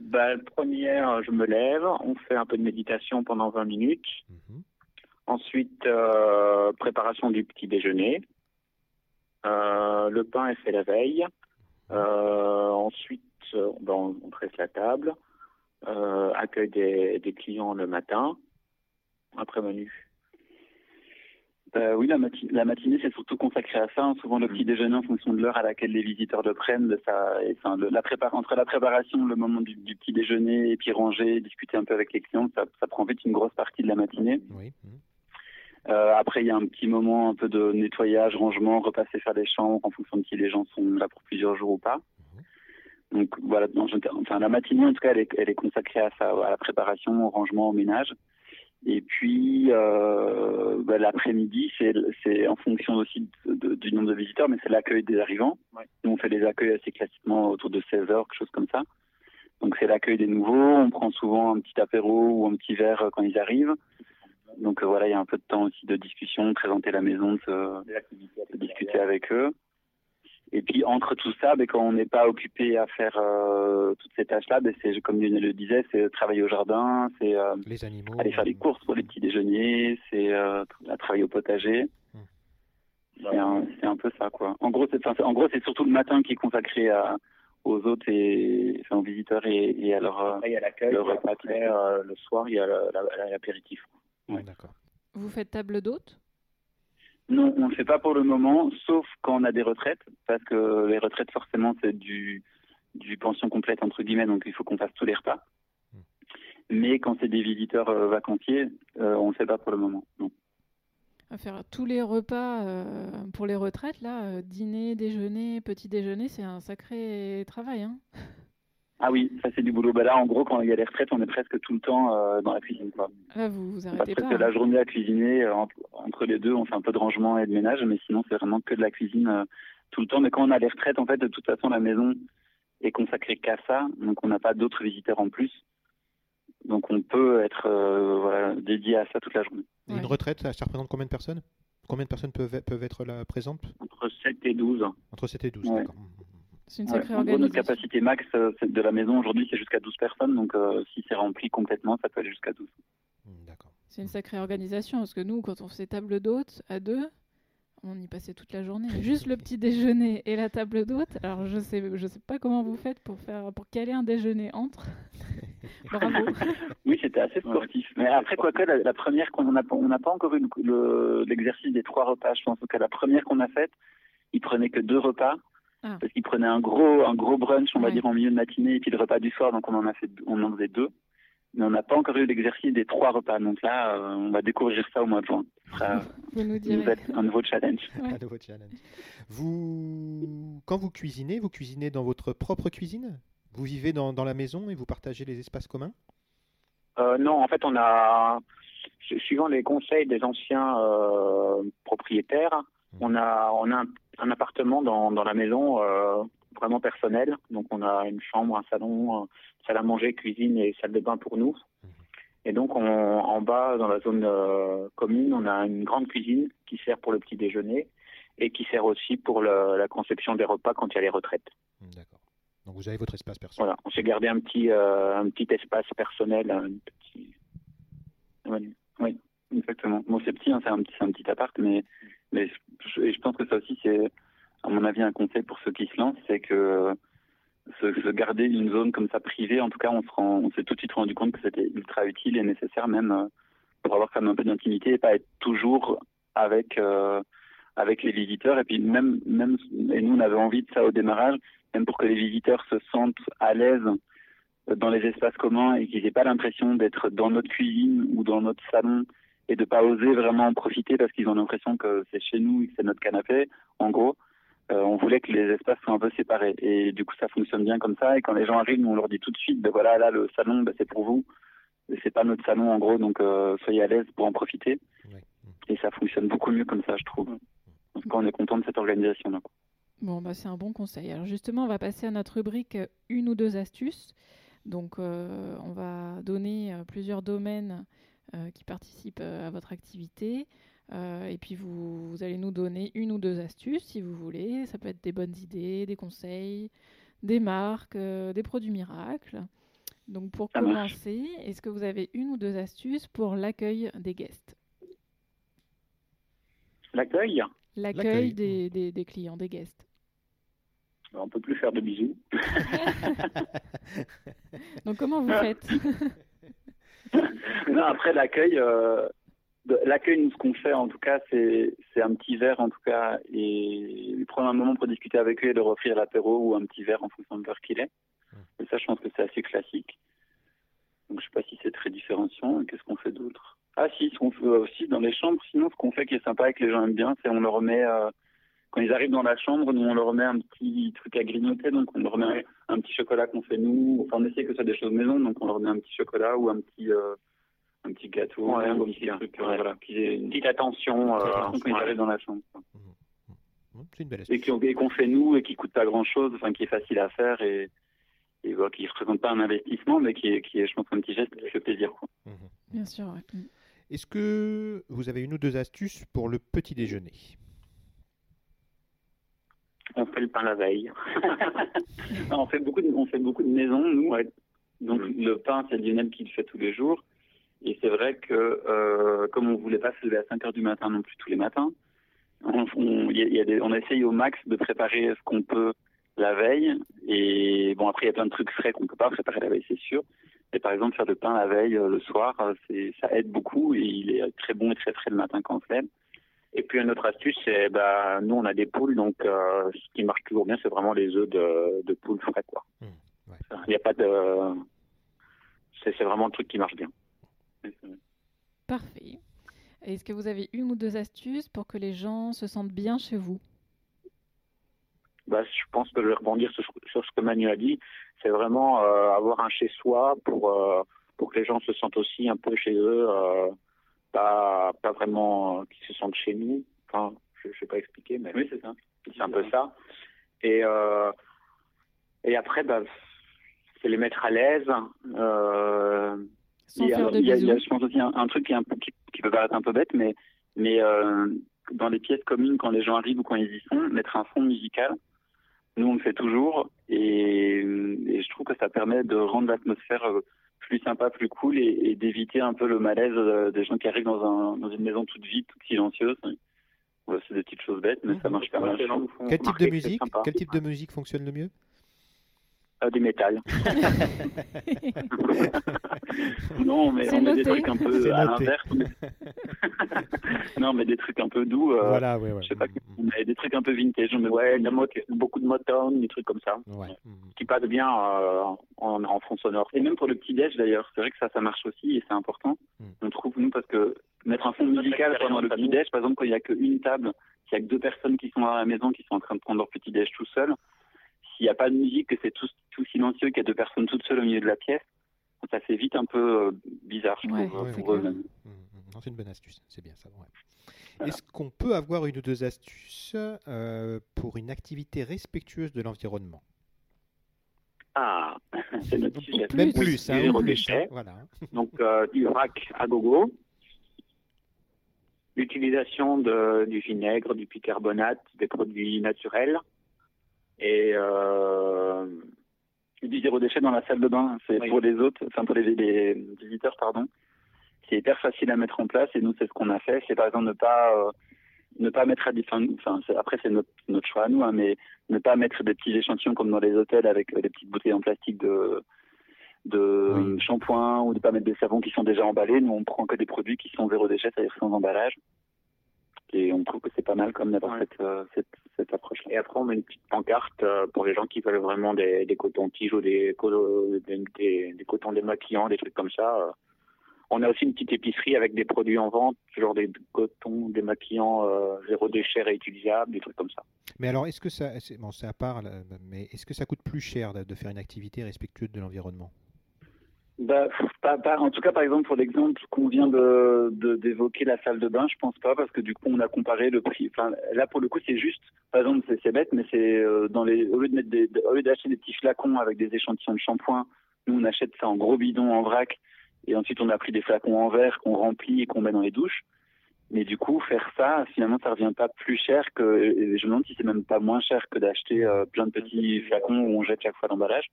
Bah, première, je me lève, on fait un peu de méditation pendant 20 minutes. Mhm. Ensuite, euh, préparation du petit déjeuner. le pain est fait la veille. ensuite, ben, on, on tresse la table, accueille des, des clients le matin, après menu. Euh, oui, la, matinée, c'est surtout consacré à ça. Hein. Souvent, le mm. petit déjeuner, en fonction de l'heure à laquelle les visiteurs le prennent, ça, et, la entre la préparation, le moment du, petit déjeuner, et puis ranger, discuter un peu avec les clients, ça, prend vite une grosse partie de la matinée. Mm. Euh, après, il y a un petit moment un peu de nettoyage, rangement, repasser faire les chambres en fonction de si les gens sont là pour plusieurs jours ou pas. Donc voilà, enfin, la matinée, en tout cas, elle est, elle est consacrée à ça, à la préparation, au rangement, au ménage. Et puis euh, bah, l'après-midi, c'est en fonction aussi du nombre de visiteurs, mais c'est l'accueil des arrivants. Nous, on fait des accueils assez classiquement autour de 16 heures, quelque chose comme ça. Donc c'est l'accueil des nouveaux. On prend souvent un petit apéro ou un petit verre quand ils arrivent. Donc euh, voilà, il y a un peu de temps aussi de discussion, présenter la maison, de discuter avec eux. Et puis entre tout ça, ben, quand on n'est pas occupé à faire euh, toutes ces tâches-là, ben, c'est comme Lionel le disait, c'est travailler au jardin, c'est euh, aller faire des courses pour les petits déjeuners, c'est euh, travailler au potager. Hmm. C'est un, peu ça, quoi. En gros, c'est en gros c'est surtout le matin qui est consacré à, aux autres et aux visiteurs et, à leur, il y a l'accueil, le soir il y a l'apéritif. D'accord. Vous faites table d'hôte non, on ne le fait pas pour le moment, sauf quand on a des retraites, parce que les retraites, forcément, c'est du, du pension complète, entre guillemets, donc il faut qu'on fasse tous les repas. Hmm. Mais quand c'est des visiteurs euh, vacanciers, euh, on ne le fait pas pour le moment. Non. À faire tous les repas euh, pour les retraites, là, dîner, déjeuner, petit déjeuner, c'est un sacré travail. Hein ah oui, ça c'est du boulot. Bah là, en gros, quand il y a les retraites, on est presque tout le temps euh, dans la cuisine. Quoi. Ah, vous, vous arrêtez pas. Parce la journée à cuisiner, euh, entre, les deux, on fait un peu de rangement et de ménage, mais sinon c'est vraiment que de la cuisine euh, tout le temps. Mais quand on a les retraites, en fait, de toute façon, la maison est consacrée qu'à ça, donc on n'a pas d'autres visiteurs en plus. Donc on peut être voilà, dédié à ça toute la journée. Une retraite, ça, représente combien de personnes? Combien de personnes peuvent, peuvent être là présentes? Entre 7 et 12. Entre 7 et 12, d'accord. C'est une sacrée organisation. Notre capacité max euh, de la maison aujourd'hui, c'est jusqu'à 12 personnes. Donc, euh, si c'est rempli complètement, ça peut aller jusqu'à 12. Hmm, d'accord. C'est une sacrée organisation parce que nous, quand on faisait table d'hôte à deux, on y passait toute la journée. Juste le petit déjeuner et la table d'hôte. Alors, je sais, je sais pas comment vous faites pour faire, pour caler un déjeuner entre. (laughs) Bravo. oui, c'était assez sportif. Mais après, quoique, la, la première qu'on a, on n'a pas encore eu l'exercice des trois repas. Je pense que la première qu'on a faite, il prenait que deux repas. Ah. Parce qu'il prenait un gros, un gros brunch, on va dire, en milieu de matinée, et puis le repas du soir, donc on en, a fait, on en faisait deux. Mais on n'a pas encore eu l'exercice des trois repas. Donc là, euh, on va découvrir ça au mois de juin. (laughs) Vous nous un nouveau challenge. (laughs) Un nouveau challenge. Vous, quand vous cuisinez, vous cuisinez dans votre propre cuisine? Vous vivez dans, dans la maison et vous partagez les espaces communs? Euh, Non, en fait, on a, suivant les conseils des anciens euh, propriétaires. On a, on a un un appartement dans, dans la maison euh, vraiment personnel. Donc on a une chambre, un salon, euh, salle à manger, cuisine et salle de bain pour nous. Et donc on, en bas, dans la zone euh, commune, on a une grande cuisine qui sert pour le petit déjeuner et qui sert aussi pour le, la conception des repas quand il y a les retraites. D'accord. Donc vous avez votre espace personnel. Voilà, on s'est gardé un petit, un petit espace personnel. Un petit... Oui, exactement. Bon, c'est petit, hein, c'est un, un, petit appart, mais mais je, je pense que ça aussi, c'est, à mon avis, un conseil pour ceux qui se lancent, c'est que se, garder une zone comme ça privée, en tout cas, on se rend, on s'est tout de suite rendu compte que c'était ultra utile et nécessaire même euh, pour avoir quand même un peu d'intimité et pas être toujours avec euh, avec les visiteurs. Et puis même même et nous on avait envie de ça au démarrage, même pour que les visiteurs se sentent à l'aise dans les espaces communs et qu'ils n'aient pas l'impression d'être dans notre cuisine ou dans notre salon et de pas oser vraiment en profiter parce qu'ils ont l'impression que c'est chez nous et que c'est notre canapé. En gros, euh, on voulait que les espaces soient un peu séparés et du coup ça fonctionne bien comme ça. Et quand les gens arrivent, on leur dit tout de suite, voilà, là le salon, ben, c'est pour vous. C'est pas notre salon en gros, donc euh, soyez à l'aise pour en profiter. Et ça fonctionne beaucoup mieux comme ça, je trouve. En tout cas, on est content de cette organisation. Bon, bah, c'est un bon conseil. Alors justement, on va passer à notre rubrique une ou deux astuces. Donc, euh, on va donner plusieurs domaines euh, qui participent euh, à votre activité. Euh, et puis vous, allez nous donner une ou deux astuces si vous voulez. Ça peut être des bonnes idées, des conseils, des marques, des produits miracles. Donc pour commencer, est-ce que vous avez une ou deux astuces pour l'accueil des guests? L'accueil L'accueil des, des, des clients, des guests. On peut plus faire de bisous. (laughs) (laughs) Donc comment vous faites? (laughs) Non, après l'accueil, euh, l'accueil, nous ce qu'on fait en tout cas, c'est c'est un petit verre en tout cas et prendre un moment pour discuter avec eux et leur offrir l'apéro ou un petit verre en fonction de l'heure qu'il est. Et ça, je pense que c'est assez classique. Donc je sais pas si c'est très différenciant. Qu'est-ce qu'on fait d'autre? Ah si, ce qu'on fait aussi dans les chambres. Sinon, ce qu'on fait qui est sympa et que les gens aiment bien, c'est on leur met euh, quand ils arrivent dans la chambre, nous on leur met un petit truc à grignoter. Donc on leur met un, un petit chocolat qu'on fait nous. Enfin, on essaie que ce soit des choses maison. Donc on leur met un petit chocolat ou un petit euh, un petit gâteau, Ouais, un un petit petit- truc, euh, ouais. voilà, qui est Une petite attention. euh, dans la chambre. quoi. Mmh, C'est une belle Et astuce. qui- et qu'on fait nous et qui coûte pas grand chose, enfin qui est facile à faire et, et voilà, qui ne représente pas un investissement, mais qui est, qui est, je pense, un petit geste qui fait plaisir. Quoi. Mmh. Bien sûr, ouais. Mm. Est-ce que vous avez une ou deux astuces pour le petit déjeuner? On fait le pain la veille. (laughs) On fait beaucoup, de, on fait beaucoup de maisons, nous. ouais. Donc le pain, c'est Lionel qui le fait tous les jours. Et c'est vrai que euh, comme on voulait pas se lever à 5 heures du matin non plus tous les matins, on, on, il y a- il y a des- on essaye au max de préparer ce qu'on peut la veille. Et bon, après, il y a plein de trucs frais qu'on peut pas préparer la veille, c'est sûr. Et par exemple, faire le pain la veille, euh, le soir, euh, c'est, ça aide beaucoup et il est très bon et très frais le matin quand on se lève. Et puis une autre astuce, c'est bah nous on a des poules, donc euh, ce qui marche toujours bien, c'est vraiment les œufs de, de poules frais quoi. Mmh, ouais. Il n'y a pas de, c'est c'est vraiment le truc qui marche bien. Parfait. Est-ce que vous avez une ou deux astuces pour que les gens se sentent bien chez vous? Bah, je pense que je vais rebondir sur, sur ce que Manu a dit. C'est vraiment euh, avoir un chez soi pour euh, pour que les gens se sentent aussi un peu chez eux, euh, pas pas vraiment euh, qu'ils se sentent chez nous. Enfin, je ne sais pas expliquer, mais Oui, c'est ça. c'est un peu ça. Et euh, et après, bah, c'est les mettre à l'aise. Sans Il y a- faire de il y a- il y a, bisous je pense aussi un, un truc qui, est un peu- qui, qui peut paraître un peu bête, mais, mais euh, dans les pièces communes, quand les gens arrivent ou quand ils y sont, mettre un fond musical. Nous, on le fait toujours et, et je trouve que ça permet de rendre l'atmosphère euh, plus sympa, plus cool et, et d'éviter un peu le malaise euh, des gens qui arrivent dans, un, dans une maison toute vide, toute silencieuse. Ouais, c'est des petites choses bêtes, mais ça marche pas mal. type de musique. Quel type de musique fonctionne le mieux? Euh, Du métal. (laughs) (laughs) Non, mais on met des trucs un peu à l'inverse. (laughs) non, mais des trucs un peu doux. euh, Voilà, ouais, ouais. Je sais pas, Mmh, on met des trucs un peu vintage. On met Ouais, de la mot- beaucoup de Motown, des trucs comme ça, ouais, qui passent bien euh, en, en fond sonore. Et même pour le petit déj d'ailleurs, c'est vrai que ça, ça marche aussi et c'est important. Mm. On trouve nous parce que mettre un fond musical pendant le petit déj, par exemple quand il y a qu'une table, qu'il y a que deux personnes qui sont à la maison qui sont en train de prendre leur petit déj tout seul, s'il n'y a pas de musique, que c'est tout, tout silencieux, qu'il y a deux personnes toutes seules au milieu de la pièce, ça fait vite un peu euh, bizarre, je Ouais, trouve, ouais, pour c'est eux clair. même. Mmh, mmh. Non, c'est une bonne astuce, c'est bien ça. ouais. Est-ce qu'on peut avoir une ou deux astuces euh, pour une activité respectueuse de l'environnement? Ah, (laughs) c'est notre sujet. Même Plus. hein, Du zéro déchet. hein, voilà. Donc euh, du vrac à gogo, l'utilisation de- du vinaigre, du bicarbonate, des produits naturels et euh, du zéro déchet dans la salle de bain, c'est Oui. pour les autres, enfin pour les, les visiteurs, pardon. C'est hyper facile à mettre en place et nous c'est ce qu'on a fait. C'est par exemple ne pas euh, ne pas mettre à des enfin, après c'est notre, notre choix à nous, hein, mais ne pas mettre des petits échantillons comme dans les hôtels avec euh, des petites bouteilles en plastique de de Oui. shampoing ou de pas mettre des savons qui sont déjà emballés. Nous on prend que des produits qui sont zéro déchet, c'est-à-dire sans emballage. Et on trouve que c'est pas mal comme d'avoir Ouais. cette, euh, cette, cette approche-là. Et après, on met une petite pancarte euh, pour les gens qui veulent vraiment des, des cotons-tiges ou des, des, des, des cotons démaquillants, des trucs comme ça. euh. On a aussi une petite épicerie avec des produits en vente, genre des cotons démaquillants euh, zéro déchet réutilisables, des trucs comme ça. Mais alors, est-ce que ça, c'est- bon, c'est à part, là, mais est-ce que ça coûte plus cher de faire une activité respectueuse de l'environnement? Bah, en tout cas, par exemple, pour l'exemple qu'on vient de d'évoquer la salle de bain, je pense pas parce que du coup, on a comparé le prix. Enfin, là, pour le coup, c'est juste. Par exemple, c'est- bête, mais c'est euh, au lieu de d'acheter des petits flacons avec des échantillons de shampoing, nous on achète ça en gros bidon en vrac et ensuite on a pris des flacons en verre qu'on remplit et qu'on met dans les douches. Mais du coup, faire ça, finalement, ça revient pas plus cher que. Je me demande si c'est même pas moins cher que d'acheter euh, plein de petits flacons où on jette chaque fois l'emballage.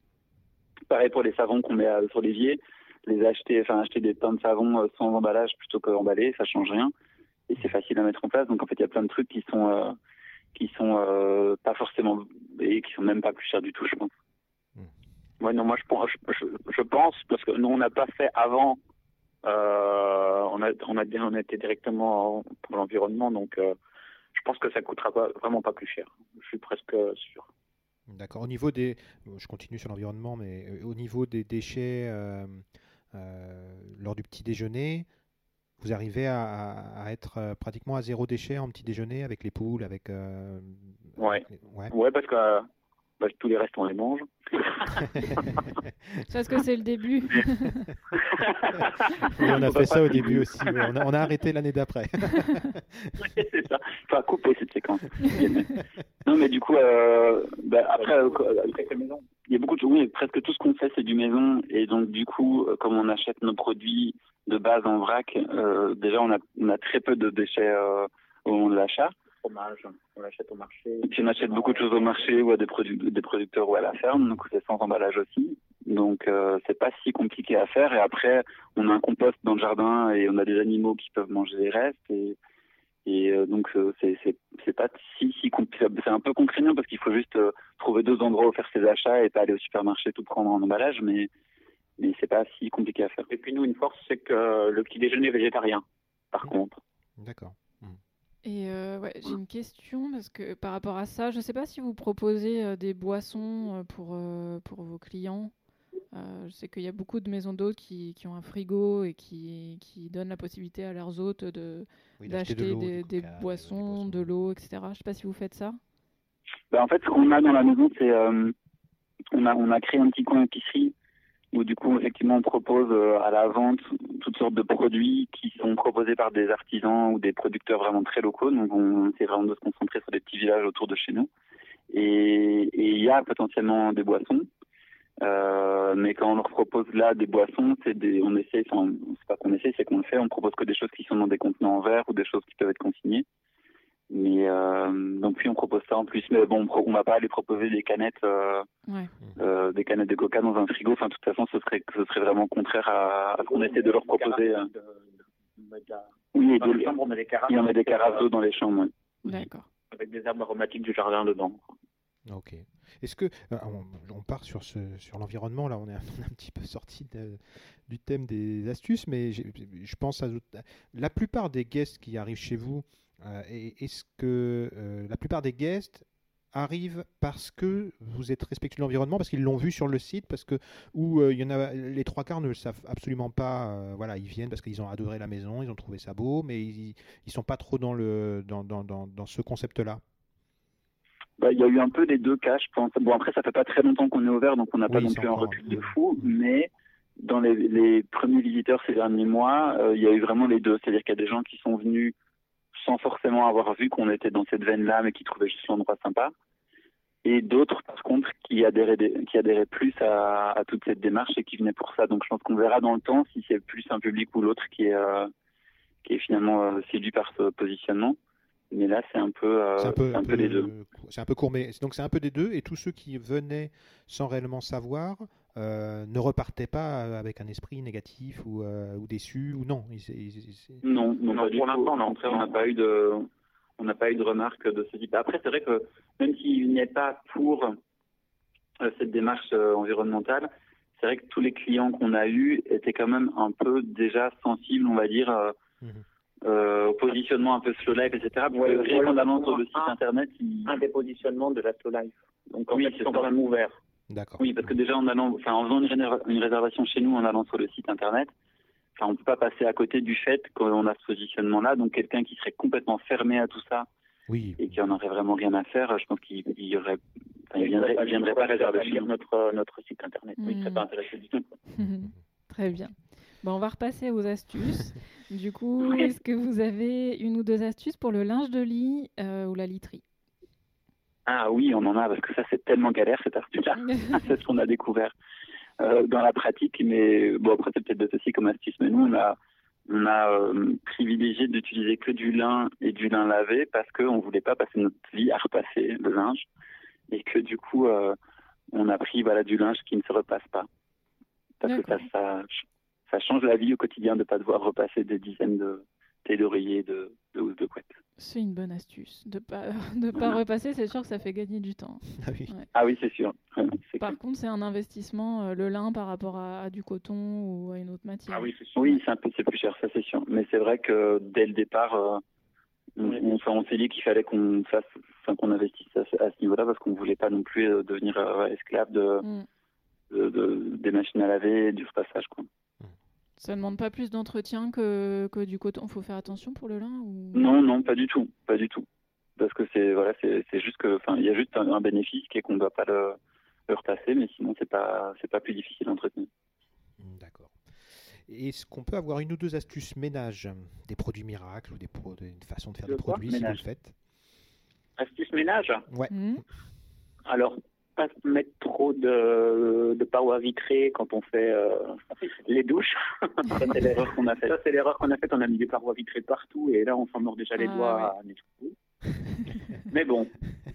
Pareil pour les savons qu'on met euh, sur l'évier, les acheter, enfin acheter des pains de savon euh, sans emballage plutôt qu'emballé, ça change rien. et c'est facile à mettre en place. Donc en fait, il y a plein de trucs qui sont qui sont pas forcément et qui sont même pas plus chers du tout, je pense. Ouais, non, moi je pense, je, pense parce que nous on n'a pas fait avant. Euh, on a on a on été directement pour l'environnement, donc euh, je pense que ça coûtera pas, vraiment pas plus cher. Je suis presque sûr. D'accord. Au niveau des, je continue sur l'environnement, mais euh, au niveau des déchets lors du petit déjeuner, vous arrivez à, être pratiquement à zéro déchet en petit déjeuner avec les poules, avec. ouais. ouais. ouais. parce que bah, tous les restes on les mange. (laughs) Parce que c'est le début. on a fait ça au début aussi. On, a, arrêté l'année d'après. (laughs) c'est ça. Il faut couper cette séquence. non, mais du coup, euh, bah, après, euh, il y a beaucoup de oui, presque tout ce qu'on fait, c'est du maison. Et donc, du coup, euh, comme on achète nos produits de base en vrac, déjà, on a, on a très peu de déchets au moment de l'achat fromage, on l'achète au marché. Et puis on achète beaucoup de choses au marché ou à des, des producteurs ou à la ferme, donc c'est sans emballage aussi. Donc euh, c'est pas si compliqué à faire. Et après, on a un compost dans le jardin et on a des animaux qui peuvent manger les restes. Et, et euh, donc euh, c'est c'est pas si si compliqué. C'est un peu contraignant parce qu'il faut juste euh, trouver deux endroits où faire ses achats et pas aller au supermarché tout prendre en emballage, mais mais c'est pas si compliqué à faire. Et puis nous, une force, c'est que le petit déjeuner est végétarien. Par contre. D'accord. Et euh, ouais, j'ai une question parce que par rapport à ça, je ne sais pas si vous proposez euh, des boissons euh, pour, pour vos clients. je sais qu'il y a beaucoup de maisons d'hôtes qui, qui, ont un frigo et qui, qui donnent la possibilité à leurs hôtes de, d'acheter des, des, boissons, de l'eau, etc. Je ne sais pas si vous faites ça. Ben, en fait, ce qu'on a dans la maison, c'est on, a, on a créé un petit coin épicerie où du coup effectivement on propose euh, à la vente toutes sortes de produits qui sont proposés par des artisans ou des producteurs vraiment très locaux. Donc on essaie vraiment de se concentrer sur des petits villages autour de chez nous. Et il y a potentiellement des boissons. Euh, mais quand on leur propose là des boissons, c'est des, on essaie, c'est pas qu'on essaie, c'est qu'on le fait. On propose que des choses qui sont dans des contenants en verre ou des choses qui peuvent être consignées. Mais euh, donc puis on propose ça en plus, mais bon, on va pas aller proposer des canettes, euh, euh, des canettes de Coca dans un frigo. Enfin, de toute façon, ce serait, ce serait vraiment contraire à, à ce qu'on essaie de leur proposer. Oui, dans les chambres, on met des carafes. Il y en a des carafes d'eau dans les chambres. D'accord. Avec des herbes aromatiques du jardin dedans. Ok. Est-ce que on, part sur ce sur l'environnement là, on est, un petit peu sorti du thème des astuces, mais je pense à la plupart des guests qui arrivent chez vous euh, est-ce que euh, la plupart des guests arrivent parce que vous êtes respectueux de l'environnement, parce qu'ils l'ont vu sur le site, parce que ou euh, il y en a les trois quarts ne le savent absolument pas. voilà, ils viennent parce qu'ils ont adoré la maison, ils ont trouvé ça beau, mais ils, ne sont pas trop dans le dans, dans, dans, ce concept-là? Bah, il y a eu un peu des deux cas, je pense. Bon après, ça fait pas très longtemps qu'on est ouvert, donc on n'a pas non plus un recul de fou, mais dans les, les, premiers visiteurs ces derniers mois, il y a eu vraiment les deux. C'est-à-dire qu'il y a des gens qui sont venus sans forcément avoir vu qu'on était dans cette veine-là, mais qui trouvaient juste l'endroit sympa. Et d'autres, par contre, qui adhéraient, plus à, toute cette démarche et qui venaient pour ça. Donc je pense qu'on verra dans le temps si c'est plus un public ou l'autre qui est, euh, qui est finalement euh, séduit par ce positionnement. Mais là, c'est un peu, euh, un peu, un peu, des deux. C'est un peu court, mais donc c'est un peu des deux. Et tous ceux qui venaient sans réellement savoir euh, ne repartaient pas euh, avec un esprit négatif ou, euh, ou déçu ou non Non, non, pas pour l'instant, on n'a pas eu de, on n'a pas eu de remarques de ce type. Après, c'est vrai que même s'il n'est pas pour cette démarche environnementale, c'est vrai que tous les clients qu'on a eus étaient quand même un peu déjà sensibles, on va dire. Mhm. au positionnement un peu slow life, etc. Ouais, rien qu'en allant sur le site internet, un des positionnements de la slow life. Donc en oui, fait, ils sont quand même ouverts. Oui, parce que déjà en allant, enfin en faisant une, réservation chez nous, en allant sur le site internet, enfin on peut pas passer à côté du fait qu'on a ce positionnement-là. Donc quelqu'un qui serait complètement fermé à tout ça oui. et qui en aurait vraiment rien à faire, je pense qu'il y aurait, il viendrait, il viendrait pas réserver sur notre notre site internet. Oui, il serait pas intéressé du tout. (laughs) Très bien. Bon, on va repasser aux astuces. (laughs) du coup, est-ce que vous avez une ou deux astuces pour le linge de lit euh, ou la literie? Ah oui, on en a, parce que ça, c'est tellement galère, cette astuce-là. (laughs) c'est ce qu'on a découvert euh, dans la pratique. Mais bon, après, c'est peut-être aussi comme astuce. Mais nous, on a, on a euh, privilégié d'utiliser que du lin et du lin lavé parce qu'on ne voulait pas passer notre vie à repasser le linge. Et que du coup, euh, on a pris voilà, du linge qui ne se repasse pas. Parce que ça, ça, ça, change la vie au quotidien de ne pas devoir repasser des dizaines de, thé d'oreiller, de, de housse de couette. C'est une bonne astuce. De pas (laughs) de pas repasser, c'est sûr que ça fait gagner du temps. Ah oui. Ouais. Ah oui, c'est sûr. Par clair. contre, c'est un investissement, euh, le lin par rapport à, à du coton ou à une autre matière. Ah oui, c'est sûr. Oui, c'est un peu c'est plus cher, ça c'est sûr. Mais c'est vrai que dès le départ, euh, on, Oui. on, on s'est dit qu'il fallait qu'on fasse, enfin, qu'on investisse à, ce- à ce niveau-là parce qu'on voulait pas non plus euh, devenir esclave de, Mm. de, de- des machines à laver et du repassage. Quoi. Ça demande pas plus d'entretien que, que du coton. Faut faire attention pour le lin ou... Non, non, pas du tout, pas du tout. Parce que c'est voilà, c'est c'est juste que, enfin, il y a juste un, un bénéfice qui est qu'on ne doit pas le, le repasser, mais sinon c'est pas c'est pas plus difficile d'entretenir. D'accord. Est-ce qu'on peut avoir une ou deux astuces ménage, des produits miracles ou des pro- une façon de faire De des produits si vous le Ménage. faites? Astuce ménage? Ouais. Mm. Alors, pas mettre trop de, de parois vitrées quand on fait euh, les douches. (laughs) Ça c'est l'erreur qu'on a faite. Ça, c'est l'erreur qu'on a faite. On a mis des parois vitrées partout et là, on s'en mord déjà les Ah, doigts à nettoyer. Mais bon,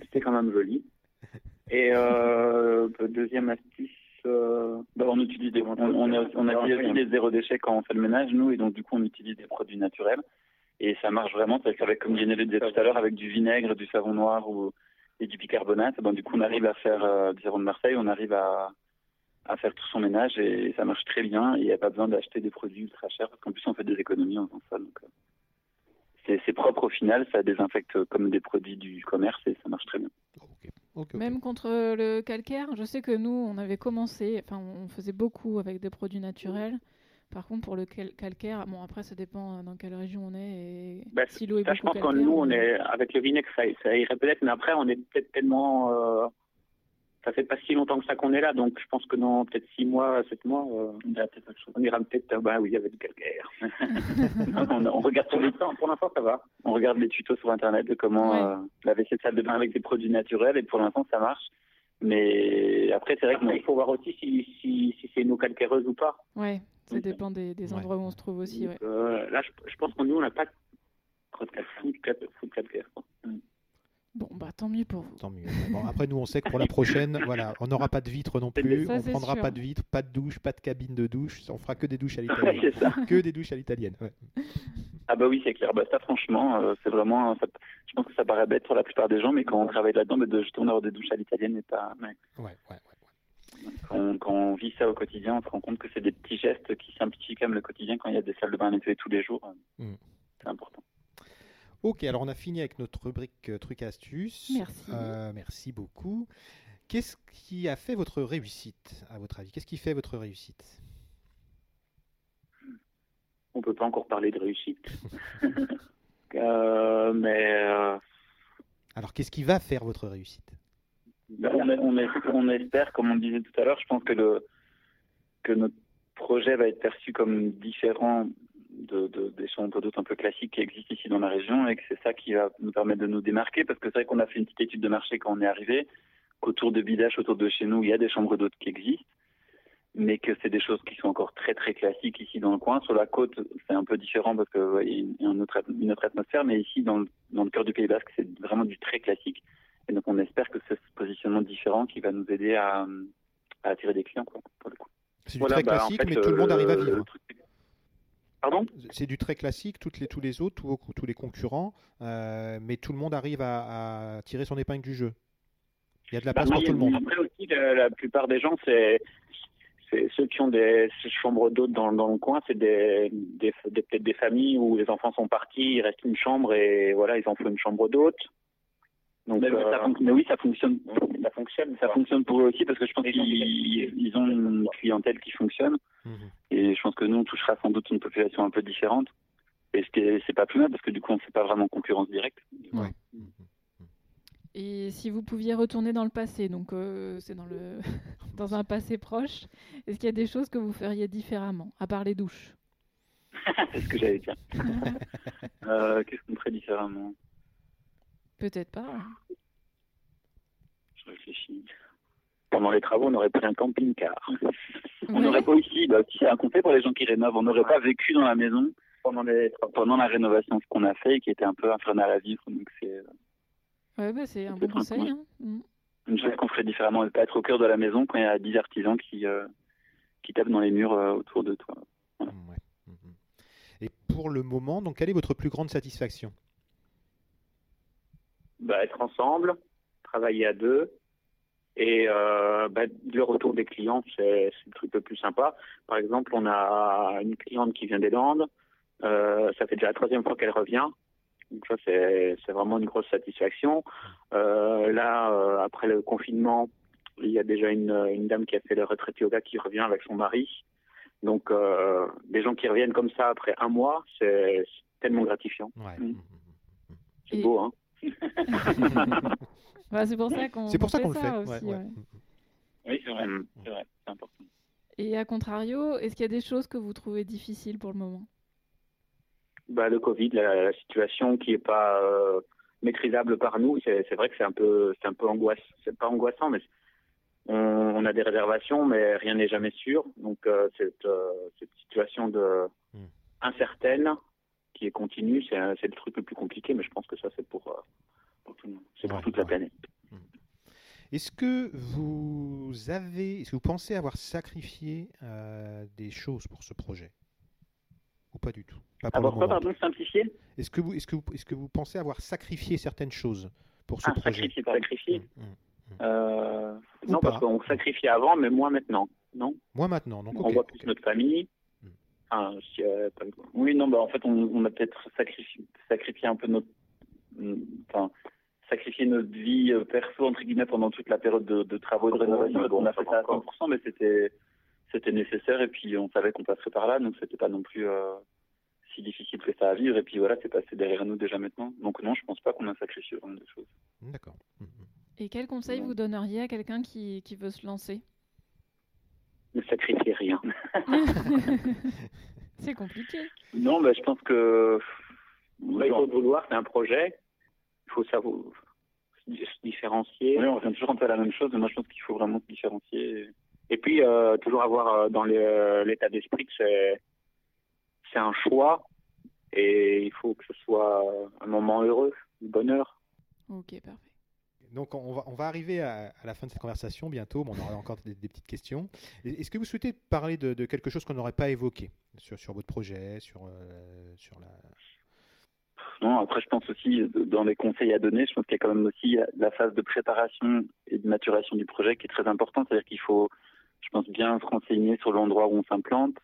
c'était quand même joli. Et euh, deuxième astuce. euh, Bah, on utilise des, on, on a, on a aussi des zéro déchet quand on fait le ménage, nous, et donc du coup on utilise des produits naturels. Et ça marche vraiment, c'est qu'avec, comme Lionel le disait tout à l'heure, avec du vinaigre, du savon noir ou, et du bicarbonate, ben, du coup on arrive à faire euh, du sirop de Marseille, on arrive à, à faire tout son ménage et ça marche très bien. Et il n'y a pas besoin d'acheter des produits ultra chers parce qu'en plus on fait des économies en faisant ça. Donc, euh, c'est, c'est propre au final, ça désinfecte comme des produits du commerce et ça marche très bien. Même contre le calcaire, je sais que nous, on avait commencé, enfin, on faisait beaucoup avec des produits naturels. Par contre, pour le cal- calcaire, bon, après, ça dépend euh, dans quelle région on est. Et Bah, si l'eau est Ça, je pense que calcaire, nous, on mais- est avec le vinaigre, ça, ça irait peut-être, mais après, on est peut-être tellement. euh, ça fait pas si longtemps que ça qu'on est là, donc je pense que dans peut-être six mois, sept mois, euh, on ira peut-être on ira peut-être, euh, bah oui, avec du calcaire. (laughs) on, on regarde pour l'instant, pour l'instant, ça va. On regarde les tutos sur internet de comment Ouais. euh, laver cette salle de bain avec des produits naturels et pour l'instant ça marche. Mais après c'est vrai que Après, il faut voir aussi si, si, si c'est une eau calcaireuse ou pas. Ouais, ça Oui. dépend des, des Ouais. endroits où on se trouve aussi. Ouais. Euh, là, je, je pense nous, on n'a pas de de calcaire. quoi. Bon, bah tant mieux pour vous. Tant mieux. Bon, après, nous, on sait que pour la prochaine, (laughs) voilà, on n'aura pas de vitre non plus. Ça, on c'est prendra sûr. pas de vitre, pas de douche, pas de cabine de douche. On fera que des douches à l'italienne. que des douches à l'italienne. ouais. Ah bah oui c'est clair. Bah ça franchement euh, c'est vraiment. ça- je pense que ça paraît bête pour la plupart des gens, mais quand on travaille là-dedans, bah, de justement avoir des douches à l'italienne et pas. Ouais, ouais, ouais, Quand on, quand on vit ça au quotidien, on se rend compte que c'est des petits gestes qui simplifient quand même le quotidien quand il y a des salles de bain à nettoyer tous les jours. euh, Mm. C'est important. Ok, alors on a fini avec notre rubrique euh, trucs et astuces. Merci. Euh, merci beaucoup. Qu'est-ce qui a fait votre réussite, à votre avis? Qu'est-ce qui fait votre réussite? On peut pas encore parler de réussite. (laughs) Euh, mais euh, Alors, qu'est-ce qui va faire votre réussite? On, est- on, espère, comme on disait tout à l'heure, je pense que, notre projet va être perçu comme différent de, de- des chambres d'hôtes un peu classiques qui existent ici dans la région et que c'est ça qui va nous permettre de nous démarquer parce que c'est vrai qu'on a fait une petite étude de marché quand on est arrivé, qu'autour de Bidache, autour de chez nous, il y a des chambres d'hôtes qui existent, mais que c'est des choses qui sont encore très très classiques ici dans le coin. Sur la côte, c'est un peu différent parce qu'il y a une autre, atmosphère, mais ici dans le cœur du Pays Basque, c'est vraiment du très classique. Et donc on espère que c'est ce positionnement différent qui va nous aider à, à attirer des clients, quoi, pour le coup. C'est du voilà, très bah, en classique, fait, mais tout le monde euh, arrive à vivre. truc- Pardon? C'est du très classique, toutes les, tous les autres, tous, les concurrents, euh, mais tout le monde arrive à, à tirer son épingle du jeu. Il y a de la Bah, place pour tout le monde. Après aussi, la, la plupart des gens, c'est ceux qui ont des chambres d'hôtes dans, dans le coin, c'est des, des, des- peut-être des familles où les enfants sont partis, il reste une chambre et voilà, ils en font une chambre d'hôte. Donc, Mais, euh, ça mais oui, ça fonctionne. ça fonctionne. Ça quoi. fonctionne pour eux aussi parce que je pense qu'ils ont une clientèle qui fonctionne Mhm. et je pense que nous on touchera sans doute une population un peu différente. Et c'est pas plus mal parce que du coup on fait pas vraiment concurrence directe. Ouais. Et si vous pouviez retourner dans le passé, donc euh, c'est dans le (laughs) dans un passé proche, est-ce qu'il y a des choses que vous feriez différemment, à part les douches? (laughs) C'est ce que j'allais dire. (laughs) Euh, Qu'est-ce qu'on ferait différemment? Peut-être pas. hein. Je réfléchis. Pendant les travaux, on aurait pris un camping-car. On n'aurait pas aussi, bah, si c'est un conseil pour les gens qui rénovent, on n'aurait pas vécu dans la maison pendant, les, pendant la rénovation, ce qu'on a fait, et qui était un peu infernal à vivre. Donc c'est euh, Ouais, bah, c'est un bon conseil. hein. Mm. une chose qu'on ferait différemment, et pas être au cœur de la maison quand il y a 10 artisans qui, euh, qui tapent dans les murs euh, autour de toi. Ouais. Mhm. Et pour pour le moment. Donc, quelle est votre plus grande satisfaction? Bah, Être ensemble, travailler à deux. Et euh, bah, le retour des clients, c'est le truc le plus sympa. Par exemple, on a une cliente qui vient des Landes. Euh, ça fait déjà la troisième fois qu'elle revient. Donc ça, c'est vraiment une grosse satisfaction. Euh, là, euh, après le confinement, il y a déjà une, une, dame qui a fait le retraite yoga qui revient avec son mari. Donc, euh, des gens qui reviennent comme ça après un mois, c'est tellement gratifiant. Ouais. Mmh. C'est beau, hein (laughs) bah, C'est pour ça qu'on C'est pour ça qu'on le ça fait. aussi. ouais, ouais. ouais. Oui, c'est vrai, Mm. c'est vrai, c'est important. Et à contrario, est-ce qu'il y a des choses que vous trouvez difficiles pour le moment? Bah, Le Covid, la, la situation qui n'est pas euh, maîtrisable par nous, c'est c'est vrai que c'est un peu, c'est un peu angoissant. C'est pas angoissant, mais on, on a des réservations, mais rien n'est jamais sûr. Donc euh, cette, euh, cette situation de Mm. incertaine qui est continue, c'est le truc le plus compliqué, mais je pense que ça c'est pour, euh, pour tout le monde, c'est pour Ouais, toute la planète. Est-ce que vous avez, est-ce que vous pensez avoir sacrifié euh, des choses pour ce projet? Ou pas du tout? Pas pour Avoir le quoi, moment. pardon, simplifier Est-ce que vous, est-ce que vous, est-ce que vous pensez avoir sacrifié certaines choses pour ce Ah, projet? sacrifier, sacrifier. Mm, mm. Euh, Ou non, pas. parce qu'on sacrifiait avant, mais moins maintenant. Non, Moi maintenant, donc on ok, voit plus notre famille. Mm. Euh, pas- Oui, non, bah en fait, on, on a peut-être sacrifié, sacrifié un peu notre, enfin, sacrifié notre vie euh, perso entre guillemets pendant toute la période de, de travaux et de rénovation. bon, on a fait ça à encore. 100%, mais c'était, c'était nécessaire et puis on savait qu'on passerait par là, donc c'était pas non plus euh, si difficile que ça à vivre. Et puis voilà, c'est passé derrière nous déjà maintenant. Donc non, je pense pas qu'on a sacrifié vraiment des choses. D'accord. Mm, mm. Et quel conseil Ouais. vous donneriez à quelqu'un qui, qui veut se lancer? Ne sacrifier rien. (laughs) C'est compliqué. Non, bah je pense que Bah, il faut le vouloir, c'est un projet. Il faut savoir se différencier. Oui, on revient toujours un peu à la même chose, mais moi je pense qu'il faut vraiment se différencier. Et puis, euh, toujours avoir euh, dans euh, l'état d'esprit que c'est, c'est un choix et il faut que ce soit un moment heureux, du bonheur. Ok, parfait. Donc on va, on va arriver à, la fin de cette conversation bientôt, mais on aura encore des, petites questions. Est-ce que vous souhaitez parler de, quelque chose qu'on n'aurait pas évoqué sur, votre projet, sur, euh, sur la... Non, après, je pense aussi, dans les conseils à donner, je pense qu'il y a quand même aussi la phase de préparation et de maturation du projet qui est très importante. C'est-à-dire qu'il faut, je pense, bien se renseigner sur l'endroit où on s'implante.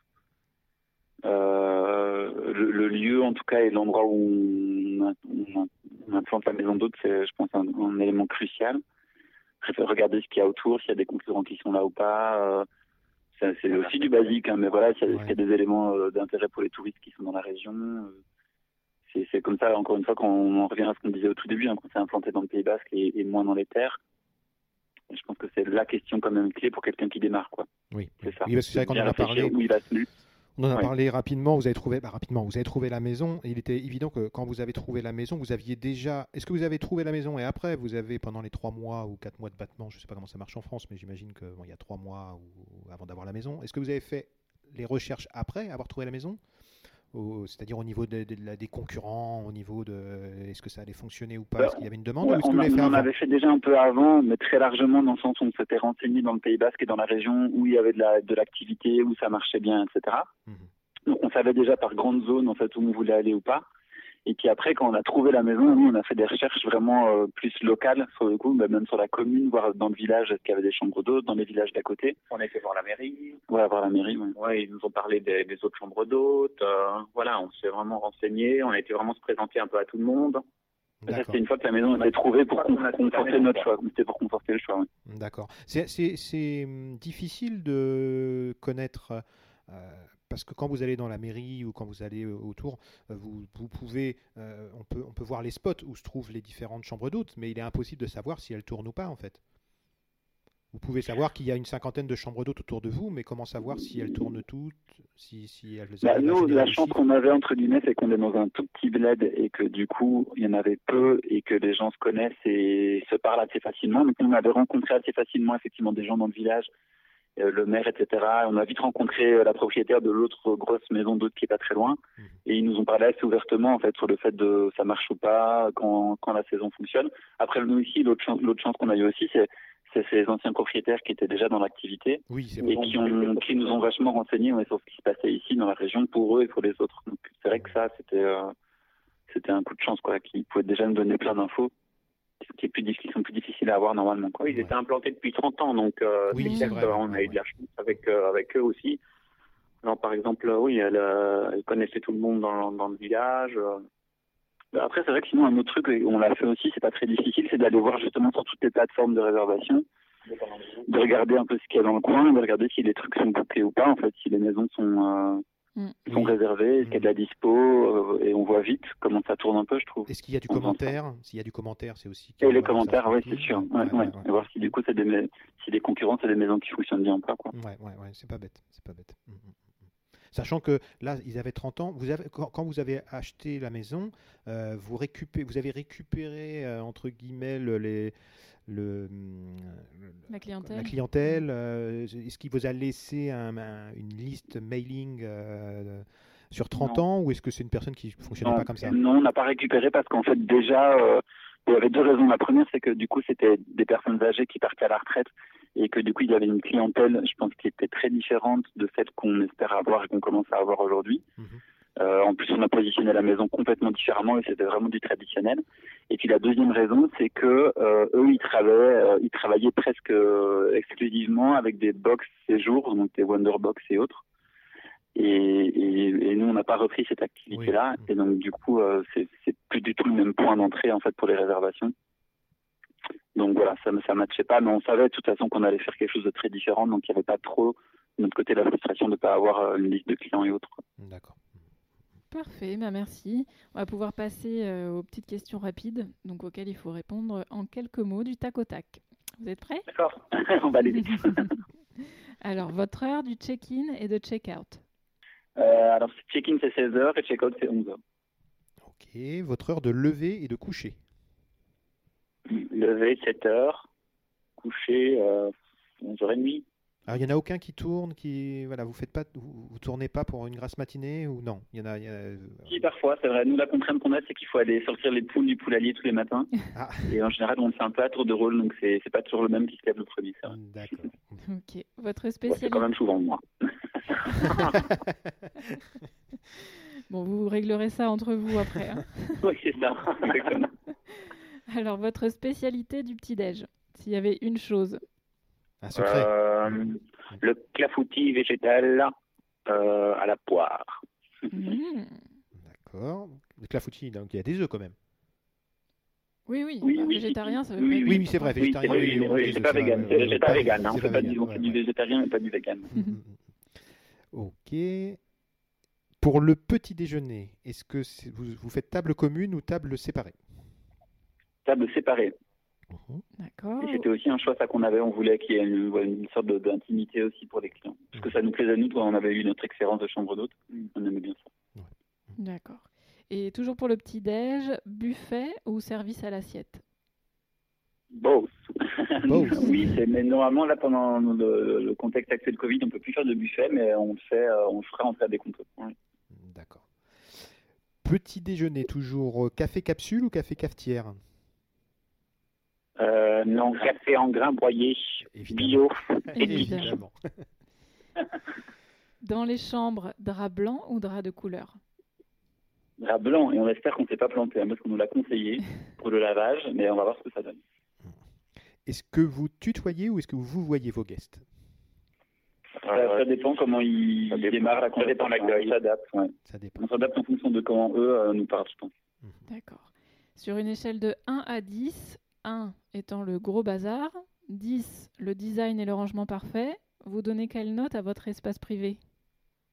Euh, le, le lieu, en tout cas, et l'endroit où on, on- on implante la maison d'hôte, c'est, je pense, un, un élément crucial. Après, Regarder ce qu'il y a autour, s'il y a des concurrents qui sont là ou pas. euh, c'est, aussi du basique, hein, mais voilà, s'il y a, s'il y a des éléments euh, d'intérêt pour les touristes qui sont dans la région. c'est comme ça, encore une fois, quand on en revient à ce qu'on disait au tout début, hein, quand c'est implanté dans le Pays Basque et, et moins dans les terres. Et je pense que c'est la question quand même clé pour quelqu'un qui démarre. Quoi. Oui, C'est ça. Oui, parce que c'est vrai qu'on en a parlé. Où il va se. On en a parlé rapidement. Vous avez trouvé, bah, rapidement, vous avez trouvé la maison. Et il était évident que quand vous avez trouvé la maison, vous aviez déjà. Est-ce que vous avez trouvé la maison et après vous avez pendant les trois mois ou quatre mois de battement, je ne sais pas comment ça marche en France, mais j'imagine que bon, il y a trois mois ou, avant d'avoir la maison. Est-ce que vous avez fait les recherches après avoir trouvé la maison? C'est-à-dire au niveau de- de la- des concurrents, au niveau de est-ce que ça allait fonctionner ou pas? Bah, Est-ce qu'il y avait une demande Ouais, ou est-ce que on a- fait on avait fait déjà un peu avant, mais très largement dans le sens où on s'était renseigné dans le Pays Basque et dans la région où il y avait de la- de l'activité, où ça marchait bien, etc. Mhm. Donc on savait déjà par grande zone en fait où on voulait aller ou pas. Et puis après, quand on a trouvé la maison, nous on a fait des recherches vraiment euh, plus locales sur le coup, bah, même sur la commune, voir dans le village est-ce qu'il y avait des chambres d'hôtes, dans les villages d'à côté. On a été voir la mairie. Ouais, voir la mairie. Ouais. Ouais, ils nous ont parlé des, des autres chambres d'hôtes. euh, voilà, on s'est vraiment renseigné. On a été vraiment se présenter un peu à tout le monde. C'était une fois que la maison était trouvée pour conforter notre choix. C'était pour conforter le choix. ouais. D'accord. C'est, hum, difficile de connaître, euh, parce que quand vous allez dans la mairie ou quand vous allez euh, autour, euh, vous, vous pouvez, euh, on, peut, on peut voir les spots où se trouvent les différentes chambres d'hôtes, mais il est impossible de savoir si elles tournent ou pas en fait. Vous pouvez savoir qu'il y a une cinquantaine de chambres d'hôtes autour de vous, mais comment savoir si elles tournent toutes, si, si elles Bah, à nous, la chance qu'on avait, entre guillemets, c'est qu'on est dans un tout petit bled et que du coup, il y en avait peu et que les gens se connaissent et se parlent assez facilement. Donc, on avait rencontré assez facilement, effectivement, des gens dans le village, le maire, etc. On a vite rencontré euh, la propriétaire de l'autre grosse maison d'hôtes qui est pas très loin. Mhm. Et ils nous ont parlé assez ouvertement, en fait, sur le fait de ça marche ou pas, quand, quand la saison fonctionne. Après, nous, ici, l'autre chance, l'autre chance qu'on a eu aussi, c'est c'est ces anciens propriétaires qui étaient déjà dans l'activité Oui, c'est et bon. qui, ont, qui nous ont vachement renseignés ouais, sur ce qui se passait ici dans la région pour eux et pour les autres. Donc c'est vrai que ça, c'était euh, c'était un coup de chance, quoi, qui pouvait déjà nous donner plein d'infos qui, est plus difficile, sont plus difficiles à avoir normalement. Quoi. Ils étaient implantés depuis 30 ans, donc euh, oui, c'est a eu de la chance avec, euh, avec eux aussi. Alors, par exemple, oui, elle, euh, elle connaissait tout le monde dans, dans le village. Après, c'est vrai que sinon, un autre truc, on l'a fait aussi, c'est pas très difficile, c'est d'aller voir justement sur toutes les plateformes de réservation, de regarder un peu ce qu'il y a dans le coin, de regarder si les trucs sont bouclés ou pas, en fait, si les maisons sont, Mm. sont réservés, est-ce qu'il y a de la dispo, euh, et on voit vite comment ça tourne un peu, je trouve. Est-ce qu'il y a du commentaire? S'il y a du commentaire, c'est aussi. Et les commentaires, oui, c'est sûr. Ouais, ouais, Et voir si du coup, c'est des, si des concurrents, c'est des maisons qui fonctionnent bien ou pas. Quoi. Ouais, ouais, ouais, c'est pas bête. C'est pas bête. Mm, mm, Sachant que là, ils avaient 30 ans. Vous avez, quand, vous avez acheté la maison, euh, vous, récupérez, vous avez récupéré, euh, entre guillemets, les, le, la clientèle. La clientèle euh, Est-ce qu'il vous a laissé une liste mailing euh, sur 30 ans ou est-ce que c'est une personne qui ne fonctionnait pas comme ça? Non, on n'a pas récupéré parce qu'en fait déjà, euh, il y avait deux raisons. La première, c'est que du coup, c'était des personnes âgées qui partaient à la retraite et que du coup, il y avait une clientèle, je pense, qui était très différente de celle qu'on espère avoir et qu'on commence à avoir aujourd'hui. Mhm. Euh, en plus, on a positionné la maison complètement différemment et c'était vraiment du traditionnel. Et puis la deuxième raison, c'est que euh, eux, ils travaillaient, euh, ils travaillaient presque exclusivement avec des box séjours, donc des Wonderbox et autres. Et, et, nous, on n'a pas repris cette activité-là, et donc du coup, c'est plus du tout le même point d'entrée en fait pour les réservations. Donc voilà, ça ne matchait pas, mais on savait de toute façon qu'on allait faire quelque chose de très différent, donc il n'y avait pas trop de notre côté la frustration de ne pas avoir une liste de clients et autres. D'accord. Parfait, bah merci. On va pouvoir passer euh, aux petites questions rapides, donc auxquelles il faut répondre en quelques mots du tac au tac. Vous êtes prêts? D'accord, (laughs) on va aller vite. (laughs) alors, votre heure du check-in et de check-out euh, Alors, check-in c'est 16h et check-out c'est 11h. Ok, votre heure de lever et de coucher Lever 7h, coucher euh, 11h30. Alors, il n'y en a aucun qui tourne, qui voilà, vous faites pas, vous, tournez pas pour une grasse matinée ou non? Il y en a. Euh, parfois, c'est vrai. Nous, la contrainte qu'on a, c'est qu'il faut aller sortir les poules du poulalier tous les matins. (laughs) Ah. Et en général, on fait un peu à tour de rôle, donc c'est pas toujours le même qui se lève le premier. D'accord. ok. Votre spécialité. c'est quand même souvent moi. (laughs) bon, vous réglerez ça entre vous après. Hein. (laughs) oui, c'est ça. Alors, votre spécialité du petit déj, s'il y avait une chose euh, le clafoutis végétal euh, à la poire. Mmh. D'accord. Le clafoutis, donc il y a des œufs quand même. Oui, oui, oui, végétarien, ça veut oui, Oui, oui, c'est vrai, végétarien. Oui, c'est pas vegan, c'est pas vegan, hein, on fait pas du, du végétarien et pas du vegan. Ok. Pour le petit déjeuner, est-ce que vous, vous faites table commune ou table séparée? Table séparée. Mhm. D'accord. Et c'était aussi un choix ça qu'on avait. On voulait qu'il y ait une, sorte d'intimité aussi pour les clients. Parce que ça nous plaisait à nous on avait eu notre expérience de chambre d'hôte. On aimait bien ça. D'accord. Et toujours pour le petit-déj, buffet ou service à l'assiette? Both. (laughs) oui, mais normalement, là, pendant le, contexte actuel Covid, on ne peut plus faire de buffet, mais on le fait, euh, on le fera en fait des comptes. D'accord. Petit déjeuner, toujours café capsule ou café cafetière? Euh, non, café en grains broyés, bio. (laughs) Évidemment. (laughs) Dans les chambres, drap blanc ou drap de couleur? Drap blanc, et on espère qu'on ne s'est pas planté, hein, parce qu'on nous l'a conseillé pour le lavage, mais on va voir ce que ça donne. Est-ce que vous tutoyez ou est-ce que vous voyez vos guests? Ça, dépend comment ils démarrent la conversation. On s'adapte. Ouais. On s'adapte en fonction de comment eux euh, nous parlent, je pense. D'accord. Sur une échelle de 1 à 10, 1 étant le gros bazar, 10 le design et le rangement parfait, vous donnez quelle note à votre espace privé?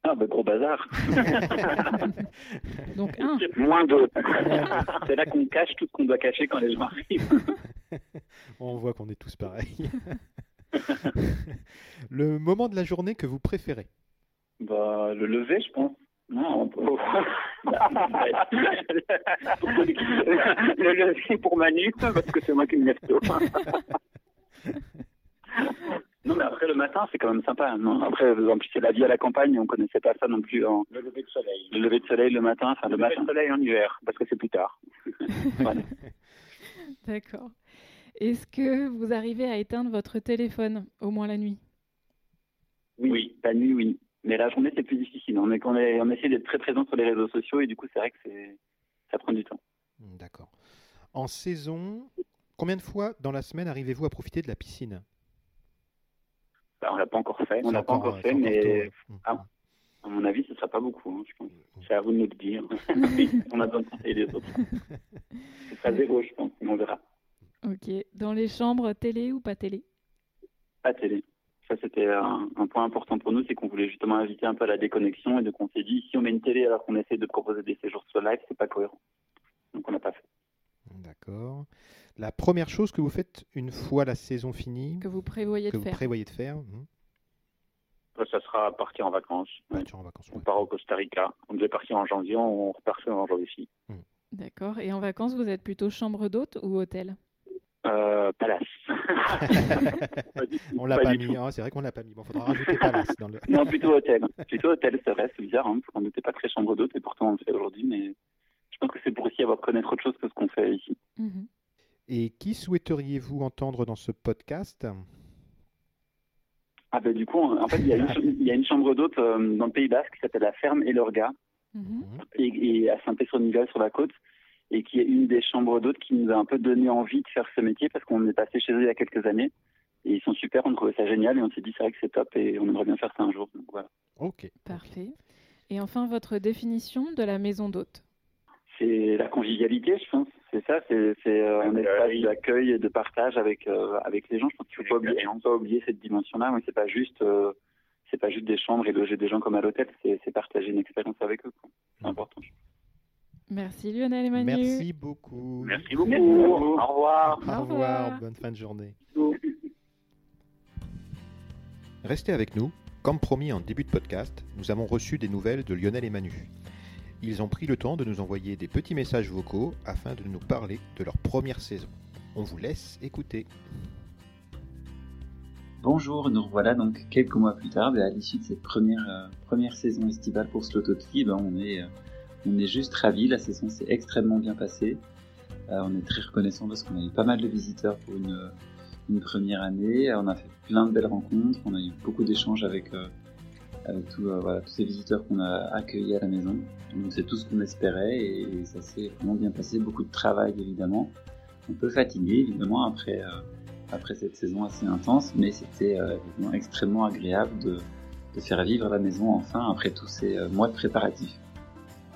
Ah, bah, gros bazar. (laughs) Donc 1. Moins 2. (laughs) C'est là qu'on cache tout ce qu'on doit cacher quand les gens arrivent. (laughs) On voit qu'on est tous pareils. le moment de la journée que vous préférez? Bah, Le lever, je pense. Non, le (laughs) lever pour Manu, parce que c'est moi qui me lève tôt. (laughs) non, mais après le matin, c'est quand même sympa. Non? Après, en plus, c'est la vie à la campagne, on connaissait pas ça non plus. En... Le lever de soleil. Le lever de soleil le matin, enfin le, le matin. de soleil en hiver, parce que c'est plus tard. (laughs) D'accord. Est-ce que vous arrivez à éteindre votre téléphone, au moins la nuit? Oui, la nuit, oui. Mais la journée, c'est plus difficile. On, est, on, est, on essaie d'être très présent sur les réseaux sociaux et du coup, c'est vrai que ça prend du temps. D'accord. En saison, combien de fois dans la semaine arrivez-vous à profiter de la piscine? Bah, On l'a pas encore fait. On l'a pas encore fait, mais ah, à mon avis, ce ne sera pas beaucoup. Hein, je pense. C'est à vous de nous le dire. (laughs) on a besoin de conseiller les autres. Ce sera zéro, je pense, mais on verra. Ok. Dans les chambres, télé ou pas télé? Pas télé. Ça, c'était un, point important pour nous, c'est qu'on voulait justement inviter un peu à la déconnexion et de qu'on s'est dit, si on met une télé alors qu'on essaie de proposer des séjours sur live, c'est pas cohérent. Donc on n'a pas fait. D'accord. La première chose que vous faites une fois la saison finie Que vous prévoyez que de vous faire prévoyez de faire hmm. Ça sera partir en vacances. Partir en vacances, On ouais. part au Costa Rica. On devait partir en janvier, on repart en janvier. D'accord. Et en vacances, vous êtes plutôt chambre d'hôte ou hôtel? Euh, Palace. (laughs) On l'a Pas pas du mis, tout. hein, c'est vrai qu'on l'a pas mis. Bon, faudra rajouter Palace dans le. (laughs) non, plutôt hôtel. Plutôt hôtel, c'est vrai, c'est bizarre, hein, qu'on n'était pas très chambre d'hôte et pourtant on le fait aujourd'hui, mais je pense que c'est pour aussi avoir connaître autre chose que ce qu'on fait ici. Mhm. Et qui souhaiteriez-vous entendre dans ce podcast? Ah ben du coup, en fait, il y a une, (laughs) il y a une chambre d'hôte euh, dans le Pays Basque qui s'appelle la Ferme et l'Orga, Mhm. et, et à Saint-Pé-sur-Nival sur la côte, et qui est une des chambres d'hôtes qui nous a un peu donné envie de faire ce métier parce qu'on est passé chez eux il y a quelques années. Et ils sont super, on trouvait ça génial et on s'est dit c'est vrai que c'est top et on aimerait bien faire ça un jour. Donc voilà. Ok. Parfait. Et enfin, votre définition de la maison d'hôte? C'est la convivialité, je pense. C'est ça, c'est c'est, euh, un espace d'accueil et de partage avec euh, avec les gens. Je pense qu'il faut pas oublier, faut pas oublier cette dimension-là. Oui, c'est pas juste euh, c'est pas juste des chambres et loger des gens comme à l'hôtel. C'est c'est partager une expérience avec eux. quoi. C'est important. Merci Lionel et Manu. Merci beaucoup. Merci beaucoup. Merci beaucoup. Au revoir. Au Au revoir. revoir. Bonne fin de journée. (laughs) Restez avec nous. Comme promis en début de podcast, nous avons reçu des nouvelles de Lionel et Manu. Ils ont pris le temps de nous envoyer des petits messages vocaux afin de nous parler de leur première saison. On vous laisse écouter. Bonjour, nous revoilà donc quelques mois plus tard, à l'issue de cette première, euh, première saison estivale pour Slototki, ben on, est, euh, on est juste ravis, la saison s'est extrêmement bien passée. Euh, on est très reconnaissant parce qu'on a eu pas mal de visiteurs pour une, première année, on a fait plein de belles rencontres, on a eu beaucoup d'échanges avec, euh, euh, tous ces visiteurs qu'on a accueillis à la maison. C'est tout ce qu'on espérait et, ça s'est vraiment bien passé, beaucoup de travail évidemment, un peu fatigué évidemment après... cette saison assez intense, mais c'était extrêmement agréable de, faire vivre la maison enfin après tous ces mois de préparatifs.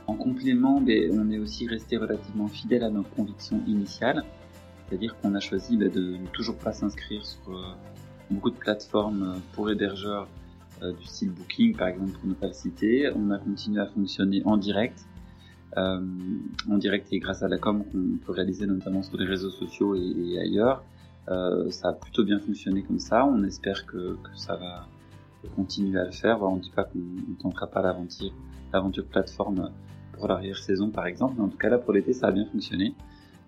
En complément, on est aussi resté relativement fidèle à nos convictions initiales, c'est-à-dire qu'on a choisi ben, de ne toujours pas s'inscrire sur euh, beaucoup de plateformes euh, pour hébergeurs euh, du style Booking, par exemple, pour ne pas le citer. On a continué à fonctionner en direct, en direct et grâce à la com qu'on peut réaliser notamment sur les réseaux sociaux et, ailleurs. Ça a plutôt bien fonctionné comme ça. On espère que, ça va continuer à le faire. On ne dit pas qu'on ne tentera pas l'aventure plateforme pour l'arrière-saison par exemple, mais en tout cas là pour l'été ça a bien fonctionné.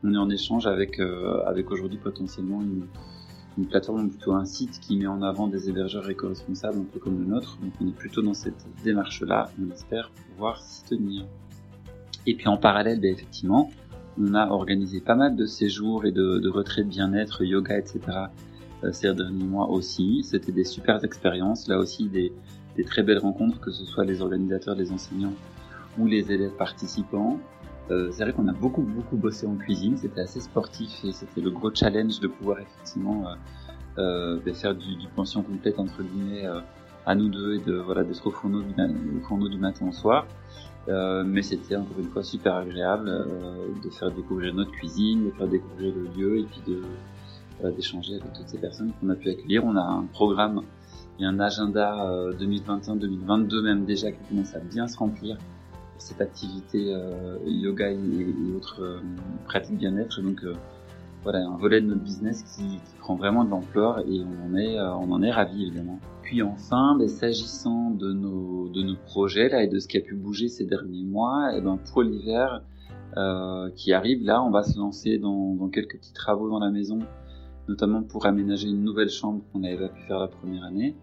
On est en échange avec, euh, avec aujourd'hui potentiellement une, une plateforme plutôt un site qui met en avant des hébergeurs éco-responsables un peu comme le nôtre. Donc on est plutôt dans cette démarche-là. On espère pouvoir s'y tenir. Et puis en parallèle, ben, effectivement, on a organisé pas mal de séjours et de, de bien-être, yoga, etc. euh, ces derniers mois aussi. C'était des super expériences, là aussi des, des très belles rencontres, que ce soit les organisateurs, les enseignants ou les élèves participants. Euh, c'est vrai qu'on a beaucoup beaucoup bossé en cuisine, c'était assez sportif et c'était le gros challenge de pouvoir effectivement euh, euh, de faire du, pension complète entre guillemets à nous deux et de voilà d'être au fourneau du, du matin au soir. Mais c'était encore une fois super agréable de faire découvrir notre cuisine, de faire découvrir le lieu et puis d'échanger avec toutes ces personnes qu'on a pu accueillir. On a un programme et un agenda euh, 2021-2022 même déjà qui commence à bien se remplir cette activité euh, yoga et, autres euh, pratiques bien-être. Donc euh, voilà, un volet de notre business qui, prend vraiment de l'ampleur et on en est, on en est évidemment. Puis enfin, ben, s'agissant de nos, de nos projets là et de ce qui a pu bouger ces derniers mois, et ben pour l'hiver qui arrive, là, on va se lancer dans, dans quelques petits travaux dans la maison, notamment pour aménager une nouvelle chambre qu'on n'avait pas pu faire la première année.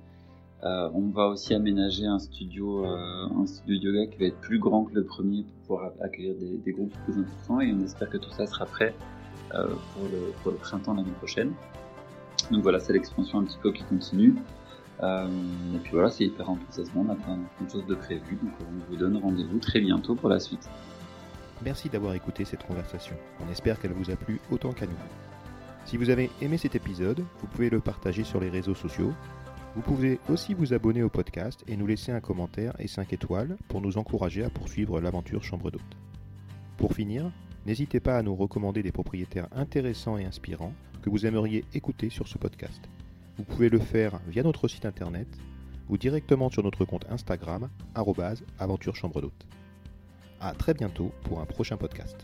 Euh, on va aussi aménager un studio, euh, un studio yoga qui va être plus grand que le premier pour pouvoir accueillir des, groupes plus importants et on espère que tout ça sera prêt euh, pour, le, pour le printemps l'année prochaine. Donc voilà, c'est l'expansion un petit peu qui continue. et puis voilà, c'est hyper enthousiasmant, on a plein, de choses de prévues, donc on vous donne rendez-vous très bientôt pour la suite. Merci d'avoir écouté cette conversation. On espère qu'elle vous a plu autant qu'à nous. Si vous avez aimé cet épisode, vous pouvez le partager sur les réseaux sociaux. Vous pouvez aussi vous abonner au podcast et nous laisser un commentaire et 5 étoiles pour nous encourager à poursuivre l'aventure Chambre d'hôte. Pour finir, n'hésitez pas à nous recommander des propriétaires intéressants et inspirants que vous aimeriez écouter sur ce podcast. Vous pouvez le faire via notre site internet ou directement sur notre compte Instagram, aventure chambre d'hôte. A très bientôt pour un prochain podcast.